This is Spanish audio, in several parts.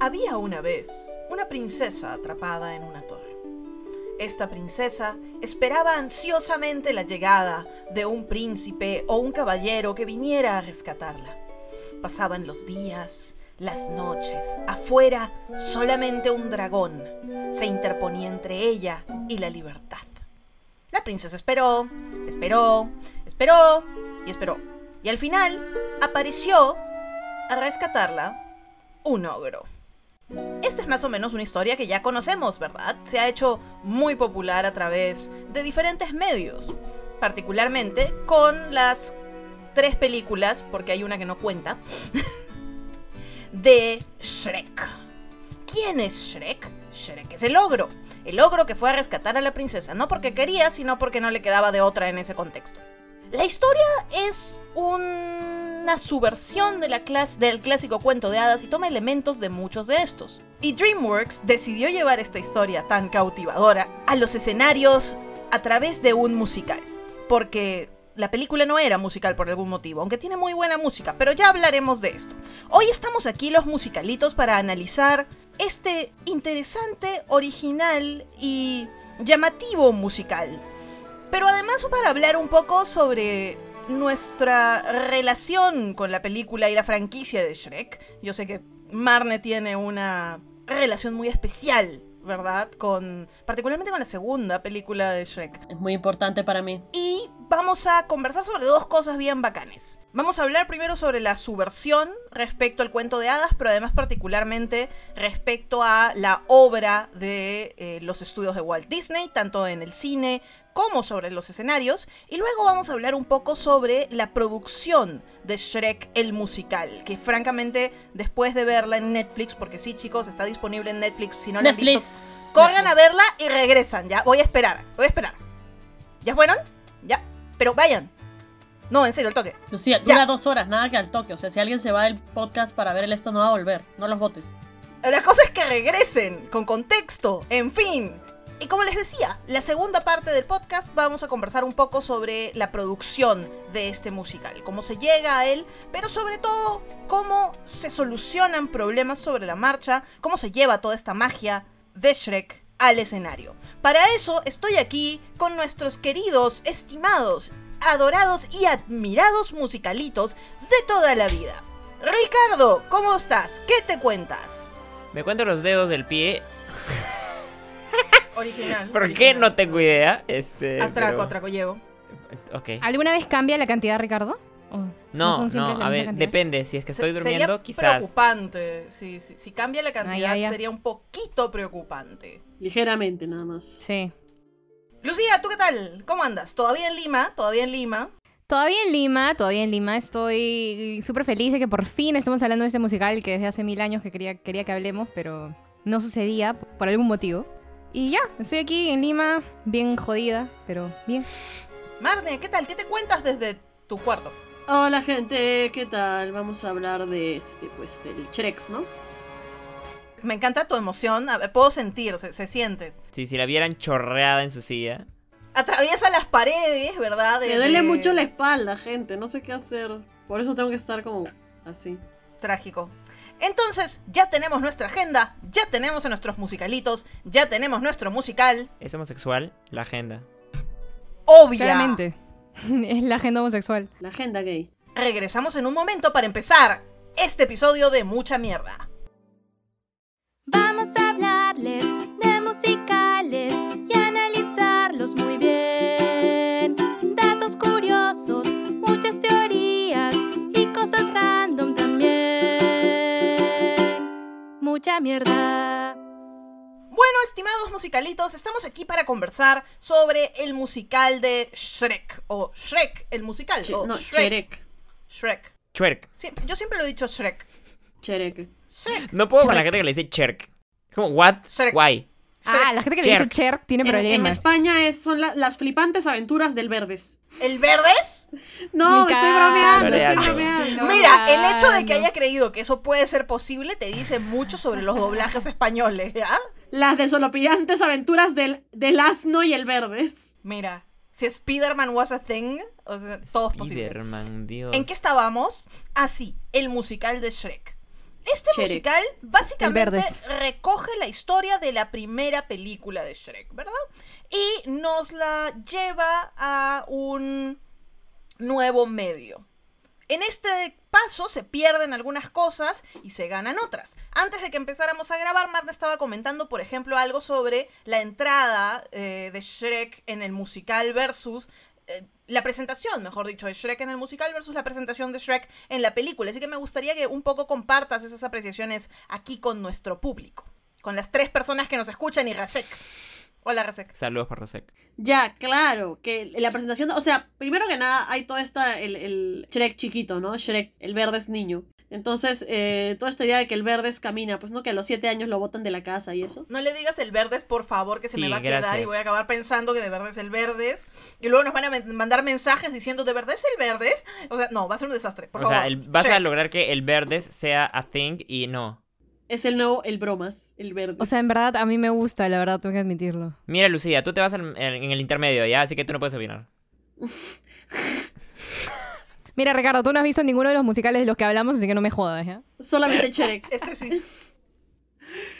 Había una vez una princesa atrapada en una torre. Esta princesa esperaba ansiosamente la llegada de un príncipe o un caballero que viniera a rescatarla. Pasaban los días, las noches. Afuera solamente un dragón se interponía entre ella y la libertad. La princesa esperó, esperó, esperó y esperó. Y al final apareció a rescatarla un ogro. Esta es más o menos una historia que ya conocemos, ¿verdad? Se ha hecho muy popular a través de diferentes medios, particularmente con las tres películas, porque hay una que no cuenta, de Shrek. ¿Quién es Shrek? Shrek es el ogro. El ogro que fue a rescatar a la princesa, no porque quería, sino porque no le quedaba de otra en ese contexto. La historia es una subversión de la del clásico cuento de hadas y toma elementos de muchos de estos. Y DreamWorks decidió llevar esta historia tan cautivadora a los escenarios a través de un musical. Porque la película no era musical por algún motivo, aunque tiene muy buena música, pero ya hablaremos de esto. Hoy estamos aquí los musicalitos para analizar este interesante, original y llamativo musical pero además para hablar un poco sobre nuestra relación con la película y la franquicia de Shrek. Yo sé que Marne tiene una relación muy especial, ¿verdad? Con particularmente con la segunda película de Shrek. Es muy importante para mí. Y vamos a conversar sobre dos cosas bien bacanes. Vamos a hablar primero sobre la subversión respecto al cuento de hadas, pero además particularmente respecto a la obra de eh, los estudios de Walt Disney, tanto en el cine como sobre los escenarios. Y luego vamos a hablar un poco sobre la producción de Shrek el musical. Que francamente, después de verla en Netflix, porque sí, chicos, está disponible en Netflix. Si no la han visto, corran a verla y regresan. Ya, voy a esperar, voy a esperar. ¿Ya fueron? Ya. Pero vayan. No, en serio, el toque. Lucía, dura dos horas, nada que al toque. O sea, si alguien se va del podcast para ver el esto, no va a volver. No los votes. La cosa es que regresen, con contexto, en fin. Y como les decía, la segunda parte del podcast vamos a conversar un poco sobre la producción de este musical, cómo se llega a él, pero sobre todo cómo se solucionan problemas sobre la marcha, cómo se lleva toda esta magia de Shrek al escenario. Para eso estoy aquí con nuestros queridos, estimados, adorados y admirados musicalitos de toda la vida. Ricardo, ¿cómo estás? ¿Qué te cuentas? Me cuento los dedos del pie Original. ¿Por qué? No tengo idea. Este, atraco, atraco, llevo. Ok. ¿Alguna vez cambia la cantidad, Ricardo? No, no, a ver, depende. Si es que estoy durmiendo, sería quizás. preocupante. Si, si, cambia la cantidad, sería un poquito preocupante. Ligeramente, nada más. Sí. Lucía, ¿tú qué tal? ¿Cómo andas? ¿Todavía en Lima? ¿Todavía en Lima? Todavía en Lima, todavía en Lima. Estoy súper feliz de que por fin estemos hablando de este musical que desde hace mil años que quería, quería que hablemos, pero no sucedía por algún motivo. Y ya, estoy aquí en Lima, bien jodida, pero bien. Marne, ¿qué tal? ¿Qué te cuentas desde tu cuarto? Hola gente, ¿qué tal? Vamos a hablar de este, pues, el Shrex, ¿no? Me encanta tu emoción, puedo sentir, se, siente. Sí, si la vieran chorreada en su silla. Atraviesa las paredes, ¿verdad? Me duele mucho la espalda, gente, no sé qué hacer. Por eso tengo que estar como así. Trágico. Entonces, ya tenemos nuestra agenda, ya tenemos a nuestros musicalitos, ya tenemos nuestro musical. ¿Es homosexual? La agenda. Obviamente. es la agenda homosexual. La agenda gay. Regresamos en un momento para empezar este episodio de Mucha Mierda. Vamos a hablarles de musicales y analizarlos muy bien. Datos curiosos, muchas teorías y cosas random mucha mierda. Estimados musicalitos, estamos aquí para conversar sobre el musical de Shrek. O Shrek, el musical. no, Shrek. Shrek. Shrek. yo siempre lo he dicho Shrek. Shrek. Shrek. No puedo con la gente que le dice Shrek. Como, what? Shrek. Why? Ah, la gente que le dice Cherk tiene problemas. En, España es, son las flipantes aventuras del Verdes. ¿El Verdes? No, estoy bromeando, estoy bromeando. Mira, el hecho de que haya creído que eso puede ser posible te dice mucho sobre los doblajes españoles, ¿ya? Las desolopidantes aventuras del, del asno y el Verdes. Mira, si Spider-Man was a thing, o sea, todo es posible. Dios. ¿En qué estábamos? Ah, sí, el musical de Shrek. Este musical básicamente recoge la historia de la primera película de Shrek, ¿verdad? Y nos la lleva a un nuevo medio. En este paso se pierden algunas cosas y se ganan otras. Antes de que empezáramos a grabar, Marta estaba comentando, por ejemplo, algo sobre la entrada eh, de Shrek en el musical versus eh, la presentación, mejor dicho, de Shrek en el musical versus la presentación de Shrek en la película. Así que me gustaría que un poco compartas esas apreciaciones aquí con nuestro público, con las tres personas que nos escuchan y Rasek. Hola, Rasek. Saludos por Rasek. Ya, claro, que la presentación, o sea, primero que nada hay toda esta, el, el Shrek chiquito, ¿no? Shrek, el verde es niño. Entonces, eh, toda esta idea de que el Verdes camina, pues no que a los siete años lo botan de la casa y eso. No le digas el Verdes, por favor, que se me va a quedar y voy a acabar pensando que de verdad es el Verdes. Y luego nos van a mandar mensajes diciendo, ¿de verdad es el Verdes? O sea, no, va a ser un desastre, por o sea, vas a lograr que el Verdes sea a thing y no. Es el nuevo, el bromas, el verde. O sea, en verdad, a mí me gusta, la verdad, tengo que admitirlo. Mira, Lucía, tú te vas en, el intermedio, ¿ya? Así que tú no puedes opinar. Mira, Ricardo, tú no has visto ninguno de los musicales de los que hablamos, así que no me jodas, ¿ya? Solamente Shrek. Este sí.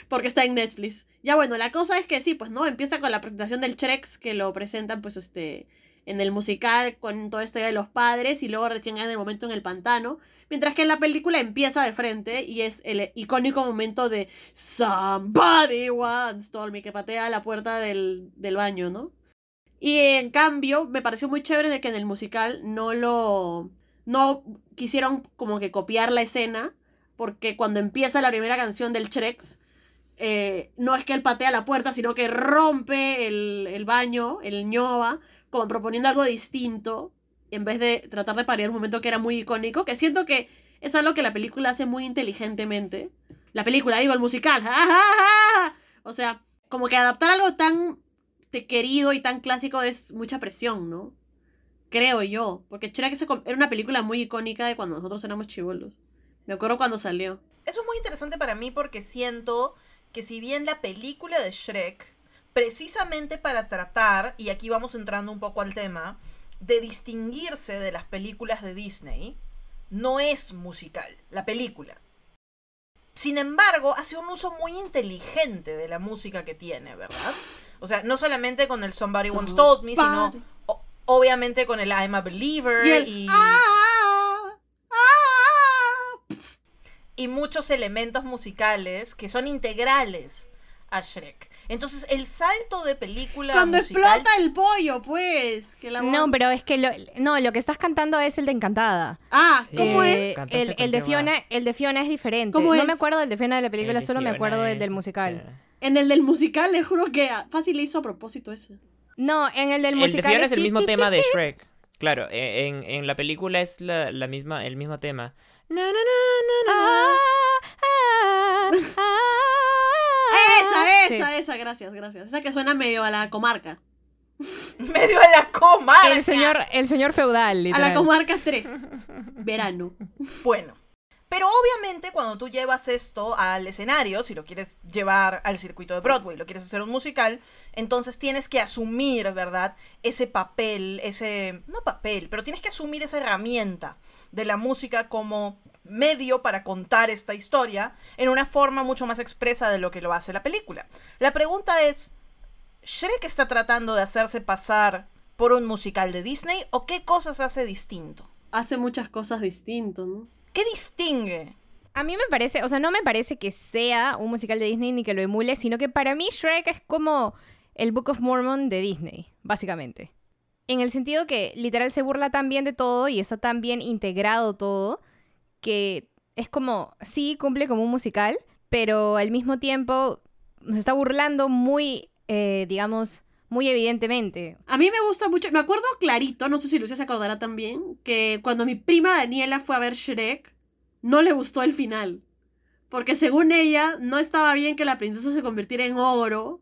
Porque está en Netflix. Ya bueno, la cosa es que sí, pues, ¿no? Empieza con la presentación del Shrek, que lo presentan, pues, este, en el musical, con toda esta idea de los padres, y luego recién en el momento en el pantano. Mientras que en la película empieza de frente y es el icónico momento de Somebody once told me que patea la puerta del, del baño, ¿no? Y en cambio, me pareció muy chévere de que en el musical no lo. No quisieron como que copiar la escena. Porque cuando empieza la primera canción del Shrex, eh, no es que él patea la puerta, sino que rompe el, el baño, el ñoba, como proponiendo algo distinto en vez de tratar de parir un momento que era muy icónico, que siento que es algo que la película hace muy inteligentemente. La película, digo, el musical. O sea, como que adaptar algo tan querido y tan clásico es mucha presión, ¿no? Creo yo. Porque Shrek era una película muy icónica de cuando nosotros éramos chivolos. Me acuerdo cuando salió. Eso es muy interesante para mí porque siento que si bien la película de Shrek, precisamente para tratar, y aquí vamos entrando un poco al tema, de distinguirse de las películas de Disney, no es musical, la película. Sin embargo, hace un uso muy inteligente de la música que tiene, ¿verdad? O sea, no solamente con el Somebody Once Told Me, sino obviamente con el I'm a Believer y, ah, ah. y muchos elementos musicales que son integrales a Shrek. Entonces, el salto de película. Cuando explota el pollo, pues. No, pero es que lo, no, lo que estás cantando es el de Encantada. Ah, ¿cómo es? El, de Fiona, el de Fiona es diferente. no me acuerdo del de Fiona de la película, solo me acuerdo del del musical. Este, en el del musical, le juro que fácil le hizo a propósito ese. No, en el del musical. El de Fiona es, el mismo tema de Shrek. Claro, e, en, en, la película es la, la misma, el mismo tema. Na, na, na, ah, ah, ah, esa, esa, esa, gracias, gracias. Esa que suena medio a la comarca. medio a la comarca. El señor, el señor feudal, A la comarca 3. Verano. Bueno. Pero obviamente cuando tú llevas esto al escenario, si lo quieres llevar al circuito de Broadway, lo quieres hacer un musical, entonces tienes que asumir, ¿verdad? Ese papel, ese... no papel, pero tienes que asumir esa herramienta de la música como medio para contar esta historia en una forma mucho más expresa de lo que lo hace la película. La pregunta es, ¿Shrek está tratando de hacerse pasar por un musical de Disney o qué cosas hace distinto? Hace muchas cosas distinto, ¿no? ¿Qué distingue? A mí me parece, o sea, no me parece que sea un musical de Disney ni que lo emule, sino que para mí Shrek es como el Book of Mormon de Disney, básicamente. En el sentido que literal se burla tan bien de todo y está tan bien integrado todo que es como, sí, cumple como un musical, pero al mismo tiempo nos está burlando muy, eh, digamos, muy evidentemente. A mí me gusta mucho, me acuerdo clarito, no sé si Lucia se acordará también, que cuando mi prima Daniela fue a ver Shrek, no le gustó el final. Porque según ella, no estaba bien que la princesa se convirtiera en ogro,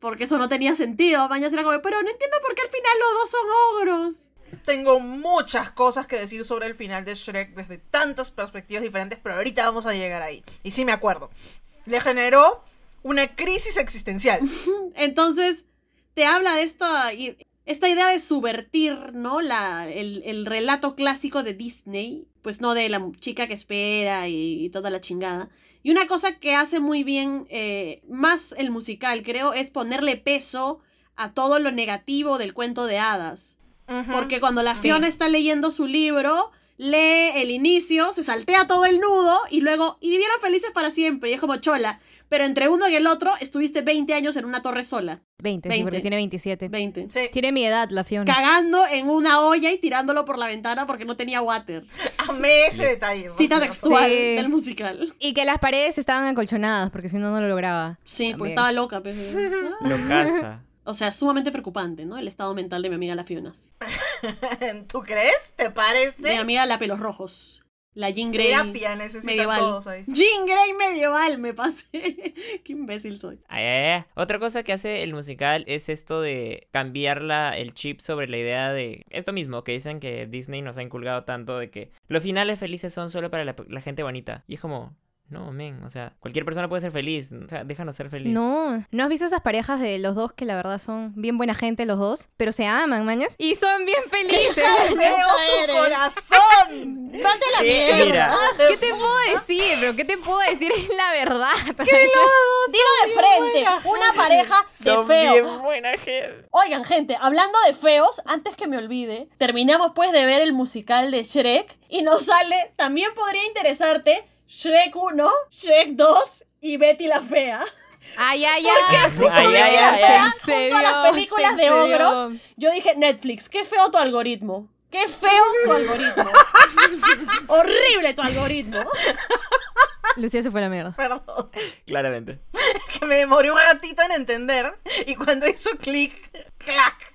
porque eso no tenía sentido. Mañana era como, pero no entiendo por qué al final los dos son ogros. Tengo muchas cosas que decir sobre el final de Shrek desde tantas perspectivas diferentes, pero ahorita vamos a llegar ahí. Y sí me acuerdo. Le generó una crisis existencial. Entonces, te habla de esto esta idea de subvertir, ¿no? La, el, el relato clásico de Disney, pues no de la chica que espera y, y toda la chingada. Y una cosa que hace muy bien eh, más el musical, creo, es ponerle peso a todo lo negativo del cuento de hadas. Porque cuando la Sí. Fiona está leyendo su libro, lee el inicio, se saltea todo el nudo y luego, y vivieron felices para siempre. Y es como chola. Pero entre uno y el otro estuviste 20 años en una torre sola. 20, sí, 20. porque tiene 27. 20. Sí. Tiene mi edad, la Fiona. Cagando en una olla y tirándolo por la ventana porque no tenía water. Amé ese detalle. Cita textual Sí. del musical. Y que las paredes estaban acolchonadas, porque si no, no lo lograba. Sí, pues También. estaba loca. pues. Lo casa. O sea, sumamente preocupante, ¿no? El estado mental de mi amiga la Fionas. ¿Tú crees? ¿Te De mi parece? amiga la pelos rojos. La Jean Grey. Terapia medieval. todos ahí. Jean Grey medieval, me pasé. Qué imbécil soy. Ay, ay, ay. Otra cosa que hace el musical es esto de cambiar la- el chip sobre la idea de esto mismo, que dicen que Disney nos ha inculcado tanto de que los finales felices son solo para la, la gente bonita. Y es como, no, men, o sea, cualquier persona puede ser feliz, déjanos ser feliz. No, ¿no has visto esas parejas de los dos que la verdad son bien buena gente los dos? Pero se aman, mañas. Y son bien felices. ¡Veo tu corazón! ¡Vate la ¿Qué? mierda! Mira, ¿Qué te puedo decir? Pero ¿qué te puedo decir? Es la verdad. Dilo de frente. Una pareja de son feo. bien buena gente. Oigan, gente, hablando de feos, antes que me olvide, terminamos pues de ver el musical de Shrek y nos sale, también podría interesarte, Shrek 1, Shrek 2 y Betty la Fea. Ay, ay, ay. puso Ay, Betty ay, la ay, Fea ay. Se junto a las dio, películas de dio. ogros? Yo dije, Netflix, qué feo tu algoritmo. Qué feo tu algoritmo. Horrible tu algoritmo. Lucía se fue a la mierda. Perdón. Claramente. Que me demoré un ratito en entender. Y cuando hizo clic, clac,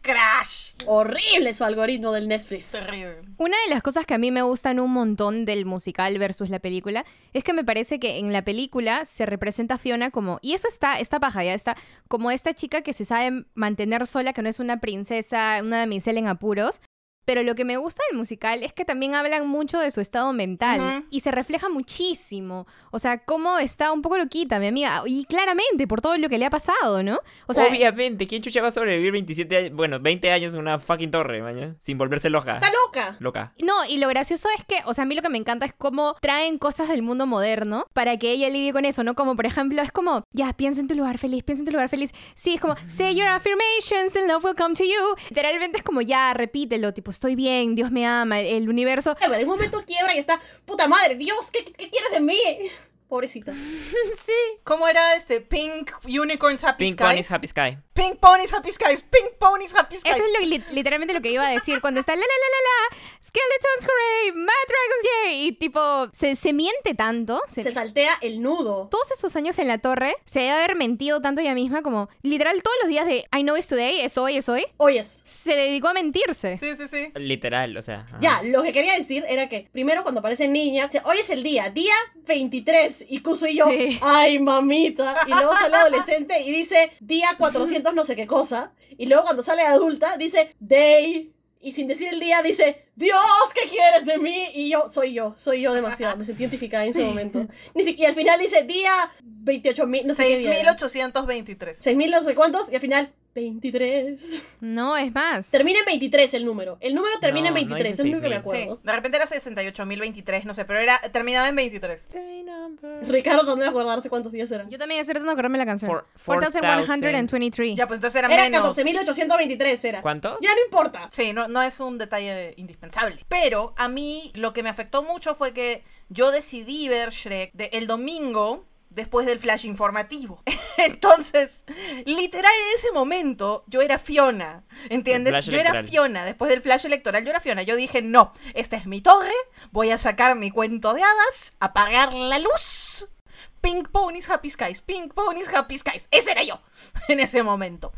crash. Horrible su algoritmo del Netflix. Terrible. Una de las cosas que a mí me gustan un montón del musical versus la película es que me parece que en la película se representa a Fiona como, y eso está, está paja, ya está, como esta chica que se sabe mantener sola, que no es una princesa, una damisela en apuros. Pero lo que me gusta del musical es que también hablan mucho de su estado mental Ujú. y se refleja muchísimo. O sea, cómo está un poco loquita, mi amiga. Y claramente por todo lo que le ha pasado, ¿no? O sea, Obviamente, ¿quién chucha va a sobrevivir 27 años, bueno, 20 años en una fucking torre, mañana? Sin volverse loca. Está loca. Loca. No, y lo gracioso es que, o sea, a mí lo que me encanta es cómo traen cosas del mundo moderno para que ella lidie con eso, ¿no? Como, por ejemplo, es como, ya, piensa en tu lugar feliz, piensa en tu lugar feliz. Sí, es como, say your affirmations and love will come to you. Literalmente es como, ya, repítelo, tipo, estoy bien, Dios me ama, el universo. En un momento quiebra y está, puta madre, Dios, ¿qué, qué quieres de mí? Pobrecita. ¿Cómo era este? Pink Unicorns Happy Pink Skies. Ponies Happy Sky. Pink Ponies Happy Skies. Pink Ponies Happy Skies. Eso es lo, li- literalmente lo que iba a decir cuando está la la la la la, Skeletons Hooray, Mad Dragons Yay, y tipo, se, se miente tanto, se, Se saltea el nudo. todos esos años en la torre se debe haber mentido tanto ella misma como literal todos los días de I know it's today, es hoy, es hoy. Oyes. Se dedicó a mentirse. Sí, sí, sí. Literal, o sea. ajá. Ya, lo que quería decir era que primero cuando aparece niña, dice, hoy es el día, día 23, y Kuso y yo, Sí. ay mamita, y luego sale adolescente y dice día 400 no sé qué cosa, y luego cuando sale adulta dice day, y sin decir el día dice, Dios, ¿qué quieres de mí? Y yo, soy yo, soy yo demasiado, me sentí identificada en ese momento. Ni si- y al final dice día 28 mil, no sé qué día. era. 6823. 6.000 no sé cuántos, y al final 23. No, es más. Termina en 23 el número. El número termina No, en no 23, dice es lo único que me 6.000. acuerdo. Sí, de repente era 68.023, no sé, pero era terminaba en 23. Ricardo no me acordarse cuántos días eran. Yo también estoy tratando de acordarme la canción. Four- 4123. Ya, pues entonces era, Era menos. 14.823 era. ¿Cuánto? Ya no importa. Sí, no, no es un detalle indispensable. Pero a mí lo que me afectó mucho fue que yo decidí ver Shrek de- el domingo después del flash informativo. Entonces, literal en ese momento yo era Fiona, ¿entiendes? Yo era electoral. Fiona, después del flash electoral yo era Fiona. Yo dije, no, esta es mi torre, voy a sacar mi cuento de hadas, apagar la luz. Pink Ponies Happy Skies, Pink Ponies Happy Skies. Ese era yo en ese momento.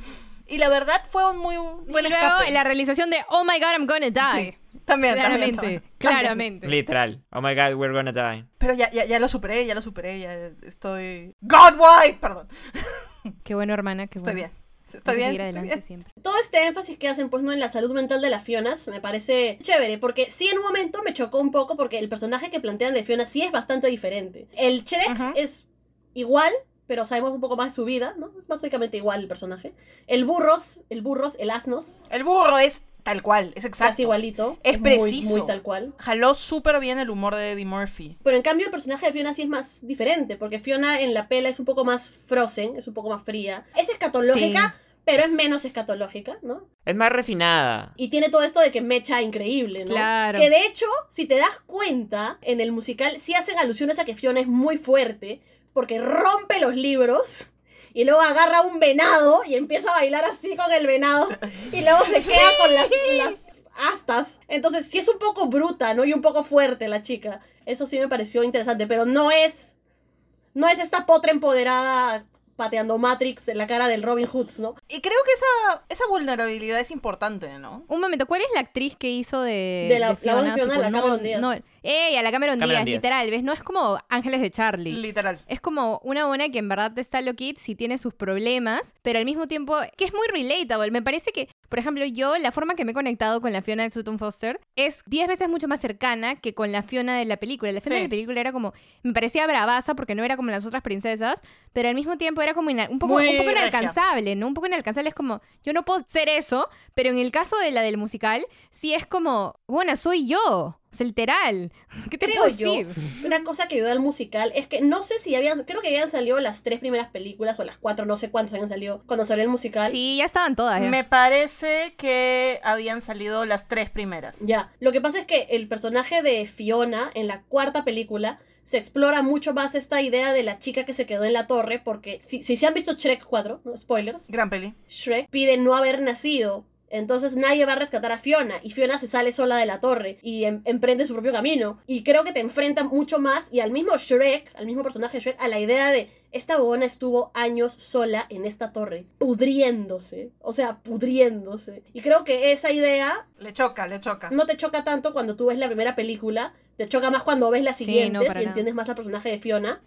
Y la verdad fue un muy buen Y luego escape. la realización de Oh my god, I'm gonna die. Sí, también, claramente, también, también. claramente. Literal. Oh my god, we're gonna die. Pero ya, ya, ya lo superé, ya lo superé, ya estoy... God, why? Perdón. Qué bueno, hermana, qué Estoy bueno. bien. Hay Estoy bien. seguir estoy adelante bien. siempre. Todo este énfasis que hacen pues no en la salud mental de las Fionas me parece chévere porque sí en un momento me chocó un poco porque el personaje que plantean de Fiona sí es bastante diferente. El Shrek Ajá. es igual pero sabemos un poco más de su vida, ¿no? Es básicamente igual el personaje. El burros, el burros, el asnos, El burro es tal cual, es exacto. casi igualito. Es preciso. Muy, tal cual. Jaló súper bien el humor de Eddie Murphy. Pero en cambio el personaje de Fiona sí es más diferente, porque Fiona en la pela es un poco más frozen, es un poco más fría. Es escatológica, pero es menos escatológica, ¿no? Es más refinada. Y tiene todo esto de que mecha increíble, ¿no? Claro. Que de hecho, si te das cuenta, en el musical sí hacen alusiones a que Fiona es muy fuerte, porque rompe los libros y luego agarra un venado y empieza a bailar así con el venado y luego se queda con las, las astas. Entonces sí es un poco bruta, ¿no? Y un poco fuerte la chica. Eso sí me pareció interesante, pero no es... No es esta potra empoderada pateando Matrix en la cara del Robin Hood, ¿no? Y creo que esa, esa vulnerabilidad es importante, ¿no? Un momento, ¿cuál es la actriz que hizo de. De la- la voz de Fiona, Tipo, la no, Cameron No, ella, la Cameron, Cameron Díaz, Díaz. literal, ¿ves? No es como Ángeles de Charlie. Literal. Es como una buena que en verdad está loquit si tiene sus problemas, pero al mismo tiempo que es muy relatable. Me parece que, por ejemplo, yo la forma que me he conectado con la Fiona de Sutton Foster es 10 veces mucho más cercana que con la Fiona de la película. La Fiona Sí. de la película era como, me parecía bravaza porque no era como las otras princesas, pero al mismo tiempo era como un poco, Muy un poco inalcanzable, ¿no? Un poco inalcanzable es como, yo no puedo ser eso, pero en el caso de la del musical, sí es como, bueno, soy yo. O sea, literal. ¿Qué te Creo puedo yo, decir? una cosa que ayudó al musical es que no sé si habían, creo que habían salido las tres primeras películas o las cuatro, no sé cuántas habían salido cuando salió el musical. Sí, ya estaban todas. ya. Me parece que habían salido las tres primeras. Ya, lo que pasa es que el personaje de Fiona en la cuarta película se explora mucho más esta idea de la chica que se quedó en la torre porque si, si se han visto Shrek 4, ¿no? spoilers, Gran peli. Shrek pide no haber nacido. Entonces nadie va a rescatar a Fiona y Fiona se sale sola de la torre y em- emprende su propio camino. Y creo que te enfrenta mucho más y al mismo Shrek, al mismo personaje de Shrek, a la idea de esta bobona estuvo años sola en esta torre, pudriéndose, o sea, pudriéndose. Y creo que esa idea Le choca, le choca. no te choca tanto cuando tú ves la primera película, te choca más cuando ves las Sí, siguientes no, para y nada. entiendes más al personaje de Fiona.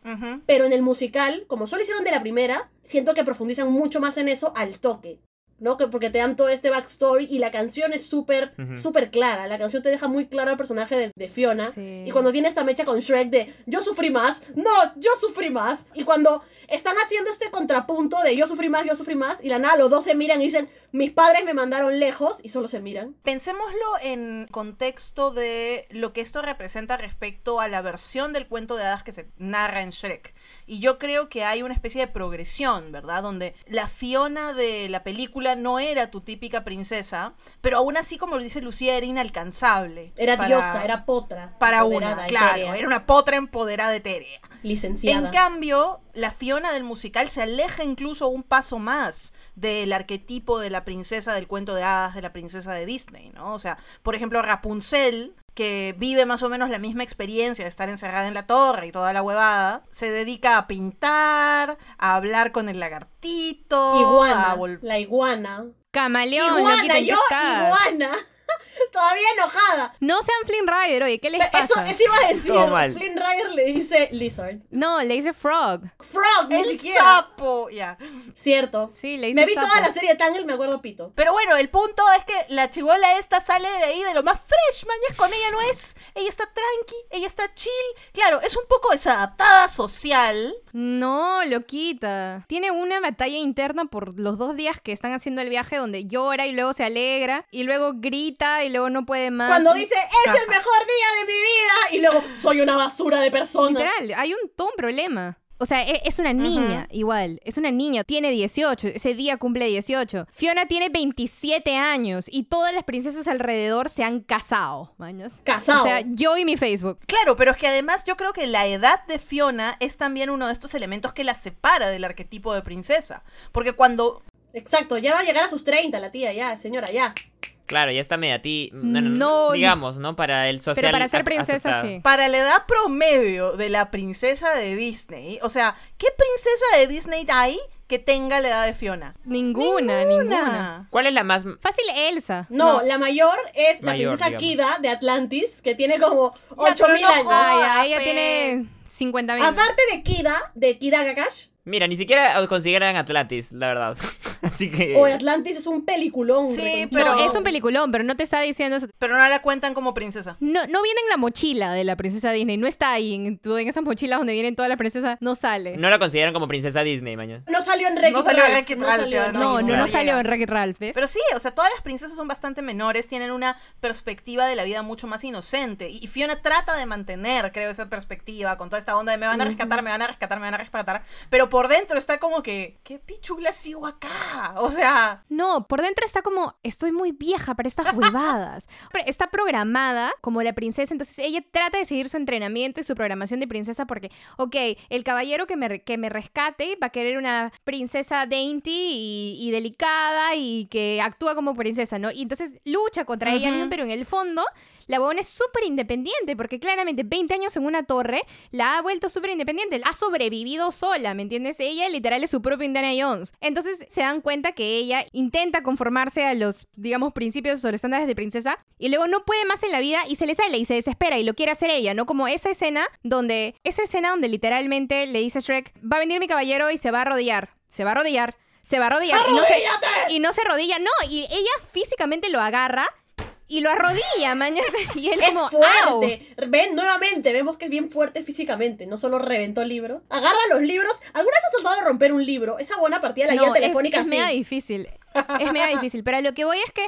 Pero en el musical, como solo hicieron de la primera, siento que profundizan mucho más en eso al toque. ¿No? Que porque te dan todo este backstory y la canción es súper, Ujú. súper clara. La canción te deja muy claro al personaje de, de Fiona. Sí. Y cuando tiene esta mecha con Shrek de yo sufrí más, no, yo sufrí más. Y cuando están haciendo este contrapunto de yo sufrí más, yo sufrí más, y la nada los dos se miran y dicen, mis padres me mandaron lejos, y solo se miran. Pensémoslo en contexto de lo que esto representa respecto a la versión del cuento de hadas que se narra en Shrek. Y yo creo que hay una especie de progresión, ¿verdad? Donde la Fiona de la película no era tu típica princesa, pero aún así, como lo dice Lucía, era inalcanzable. Era para- diosa, era potra. Para una, claro, etérea, era una potra empoderada etérea. licenciada. En cambio, la Fiona del musical se aleja incluso un paso más del arquetipo de la princesa del cuento de hadas, de la princesa de Disney, ¿no? O sea, por ejemplo, Rapunzel, que vive más o menos la misma experiencia de estar encerrada en la torre y toda la huevada, se dedica a pintar, a hablar con el lagartito, Iguana, la iguana. Camaleón, iguana, loquita, ¿en qué yo, estás? iguana. Todavía enojada. No sean Flynn Rider, oye, ¿qué les Pero Eso, pasa? eso iba a decir. Todo mal. Flynn Rider le dice lizard. No, le dice Frog. Frog, ni el siquiera. sapo, ya. Cierto. Sí, le dice Me vi sapo. toda la serie Tangle, me acuerdo pito. Pero bueno, el punto es que la chivola esta sale de ahí de lo más fresh, mañas, con ella no es. Ella está tranqui, ella está chill. Claro, es un poco desadaptada social. No, loquita. Tiene una batalla interna por los dos días que están haciendo el viaje donde llora y luego se alegra y luego grita y luego no puede más. Cuando dice, es el mejor día de mi vida. Y luego, soy una basura de persona. Literal, hay un, todo un problema. O sea, e- es una niña, igual. Es una niña, tiene 18. Ese día cumple 18. Fiona tiene 27 años y todas las princesas alrededor se han casado. ¿mañas? Casado. O sea, yo y mi Facebook. Claro, pero es que además yo creo que la edad de Fiona es también uno de estos elementos que la separa del arquetipo de princesa. Porque cuando Exacto, ya va a llegar a sus 30 la tía, ya, señora, ya. Claro, ya está media ti. No, no, no, digamos, ¿no? Para el social. Pero para ser princesa, aceptado. sí. para la edad promedio de la princesa de Disney, o sea, ¿qué princesa de Disney hay que tenga la edad de Fiona? Ninguna, ninguna. ¿Cuál es la más. Fácil Elsa. No, No. la mayor es la Mayor, princesa digamos. Kida de Atlantis, que tiene como Ya, pero 8000 no años. Ah, ya, ella tiene 50 mil. Aparte de Kida, de Kida Kakash, Mira, ni siquiera consideran Atlantis, la verdad. Así que. o Atlantis es un peliculón. Sí, pero- No, es un peliculón, pero no te está diciendo eso. Pero no la cuentan como princesa. No, no viene en la mochila de la princesa Disney. No está ahí. En, en esas mochilas donde vienen todas las princesas, no sale. No la consideran como princesa Disney, mañana. No salió en Wreck-It No salió en Ralph, no Ralph, salió No, no, no. Ralph. salió en Wreck-It Ralph, ¿ves? Pero sí, o sea, todas las princesas son bastante menores, tienen una perspectiva de la vida mucho más inocente. Y Fiona trata de mantener, creo, esa perspectiva con toda esta onda de me van a rescatar, me van a rescatar, me van a rescatar. Pero por dentro está como que, ¿qué pichula sigo acá? O sea, No, por dentro está como, estoy muy vieja para estas huevadas. Pero está programada como la princesa, entonces ella trata de seguir su entrenamiento y su programación de princesa porque, ok, el caballero que me, que me rescate va a querer una princesa dainty y, y delicada y que actúa como princesa, ¿no? Y entonces lucha contra ella misma, pero en el fondo la huevona es súper independiente porque claramente 20 años en una torre la ha vuelto súper independiente, ha sobrevivido sola, ¿me entiendes? Ella literal es su propio Indiana Jones. Entonces se dan cuenta que ella intenta conformarse a los, digamos, principios o los estándares de princesa y luego no puede más en la vida y se le sale y se desespera y lo quiere hacer ella, ¿no? Como esa escena donde, esa escena donde literalmente le dice a Shrek, va a venir mi caballero y se va a arrodillar, se va a arrodillar, se va a arrodillar y no se, y no se arrodilla, no, y ella físicamente lo agarra y lo arrodilla, mañas, y él Es como, ¡au! fuerte. Ven, nuevamente, vemos que es bien fuerte físicamente. No solo reventó libros. Agarra los libros. ¿Alguna vez has tratado de romper un libro? Esa buena partida de la No, guía es, telefónica es sí. mega difícil. Es mega difícil. Pero a lo que voy es que,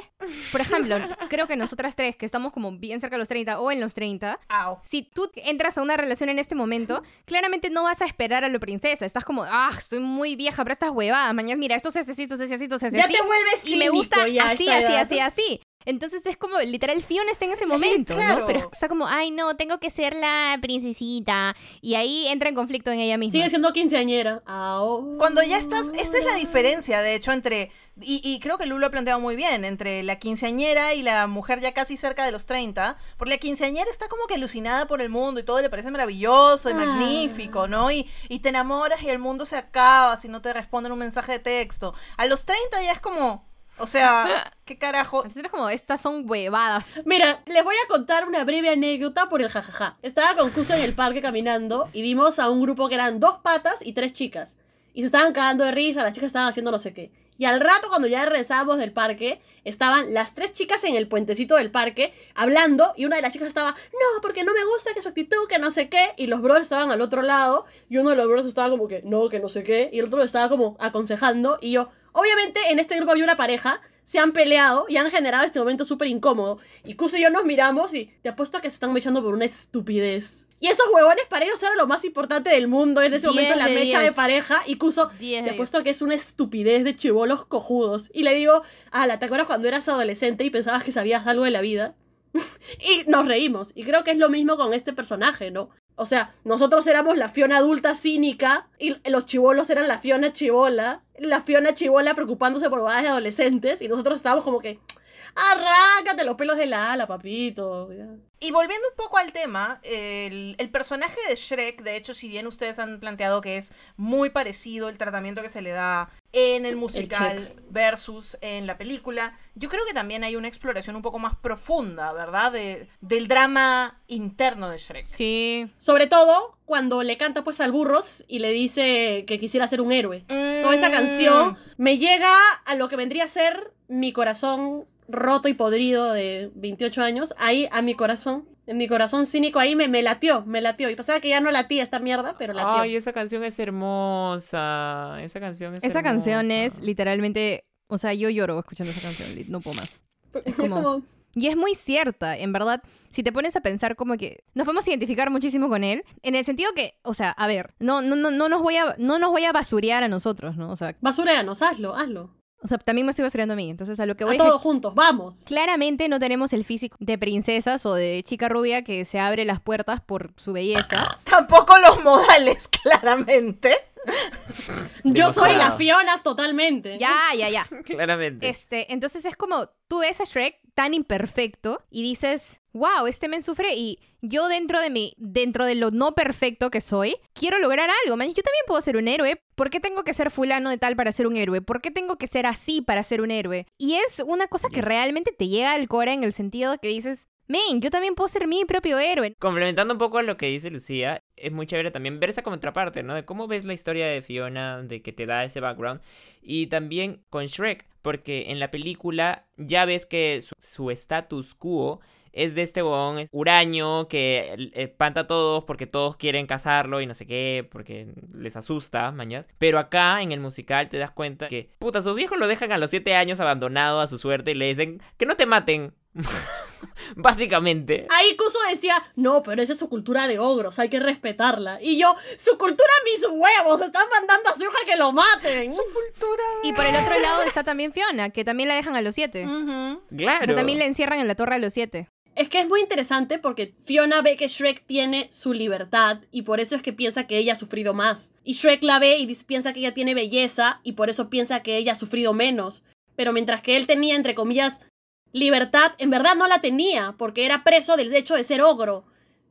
por ejemplo, creo que nosotras tres, que estamos como bien cerca de los 30 o en los 30, au. si tú entras a una relación en este momento, claramente no vas a esperar a la princesa. Estás como, ah, estoy muy vieja para estas huevadas. Mañana, mira, esto se hace así, esto se hace así, esto se hace Ya así. te vuelves Y me gusta ya así, así, edad. así, así. Entonces es como, literal, Fiona está en ese momento, claro. ¿no? Pero está como, ay, no, tengo que ser la princesita. Y ahí entra en conflicto en ella misma. Sigue siendo quinceañera. Cuando ya estás, esta es la diferencia, de hecho, entre, y, y creo que Lu lo ha planteado muy bien, entre la quinceañera y la mujer ya casi cerca de los 30, porque la quinceañera está como que alucinada por el mundo y todo le parece maravilloso y Ah. magnífico, ¿no? Y, y te enamoras y el mundo se acaba si no te responden un mensaje de texto. A los 30 ya es como, o sea, ¿qué carajo? Entonces es como, estas son huevadas. Mira, les voy a contar una breve anécdota por el jajaja. Estaba con Cuso en el parque caminando y vimos a un grupo que eran dos patas y tres chicas. Y se estaban cagando de risa, las chicas estaban haciendo no sé qué. Y al rato, cuando ya regresábamos del parque, estaban las tres chicas en el puentecito del parque hablando. Y una de las chicas estaba, no, porque no me gusta que su actitud, que no sé qué. Y los brothers estaban al otro lado. Y uno de los brothers estaba como que, no, que no sé qué. Y el otro estaba como aconsejando. Y yo, obviamente, en este grupo había una pareja. Se han peleado y han generado este momento súper incómodo. Y Kuso y yo nos miramos y te apuesto a que se están mechando por una estupidez. Y esos huevones para ellos era lo más importante del mundo en ese Diez momento, la de mecha de pareja. Y Kuso, Diez te apuesto a que es una estupidez de chivolos cojudos. Y le digo, ala, ¿te acuerdas cuando eras adolescente y pensabas que sabías algo de la vida? y nos reímos. Y creo que es lo mismo con este personaje, ¿no? O sea, nosotros éramos la Fiona adulta cínica y los chivolos eran la Fiona chivola. La Fiona chivola preocupándose por bodas de adolescentes y nosotros estábamos como que, arráncate los pelos de la ala, papito. ya". Y volviendo un poco al tema, el, el personaje de Shrek, de hecho, si bien ustedes han planteado que es muy parecido el tratamiento que se le da en el musical versus en la película, yo creo que también hay una exploración un poco más profunda, ¿verdad? De, del drama interno de Shrek. Sí. Sobre todo cuando le canta pues al burros y le dice que quisiera ser un héroe. Toda esa Mm. canción me llega a lo que vendría a ser mi corazón roto y podrido de 28 años. Ahí, a mi corazón. En mi corazón cínico, ahí me, me latió, me latió. Y pasaba que ya no latía esta mierda, pero latió. Ay, esa canción es hermosa. Esa canción es Esa canción es literalmente, o sea, yo lloro escuchando esa canción, no puedo más. es como- como, Y es muy cierta, en verdad. Si te pones a pensar como que nos podemos identificar muchísimo con él, en el sentido que, o sea, a ver, no, no, no, no nos voy a, no nos voy a basurear a nosotros, ¿no? O sea, basureanos, hazlo, hazlo. o sea, también me estoy basureando a mí. Entonces, a lo que voy A es todos juntos, vamos. claramente no tenemos el físico de princesas o de chica rubia que se abre las puertas por su belleza. Tampoco los modales, claramente. Yo soy la Demasiado. Fionas totalmente. Ya, ya, ya. Claramente. Este, entonces es como tú ves a Shrek tan imperfecto y dices, wow, este men sufre y yo dentro de mí, dentro de lo no perfecto que soy, quiero lograr algo. Man, yo también puedo ser un héroe. ¿Por qué tengo que ser fulano de tal para ser un héroe? ¿Por qué tengo que ser así para ser un héroe? Y es una cosa que realmente te llega al core en el sentido de que dices, Men, yo también puedo ser mi propio héroe. Complementando un poco a lo que dice Lucía, es muy chévere también ver esa contraparte, ¿no? De cómo ves la historia de Fiona, de que te da ese background. Y también con Shrek, porque en la película ya ves que su- su status quo es de este huevón es huraño que espanta a todos porque todos quieren casarlo y no sé qué, porque les asusta, mañas. Pero acá en el musical te das cuenta que, puta, sus viejos lo dejan a los 7 años abandonado a su suerte y le dicen que no te maten. Básicamente. Ahí Kuso decía, no, pero esa es su cultura de ogros, hay que respetarla. Y yo, su cultura mis huevos, están mandando a su hija que lo maten. Cultura. Y por el otro lado está también Fiona, que también la dejan a los siete. Claro. O sea, también la encierran en la torre a los siete. Es que es muy interesante porque Fiona ve que Shrek tiene su libertad y por eso es que piensa que ella ha sufrido más. Y Shrek la ve y piensa que ella tiene belleza y por eso piensa que ella ha sufrido menos. Pero mientras que él tenía, entre comillas, libertad, en verdad no la tenía porque era preso del hecho de ser ogro.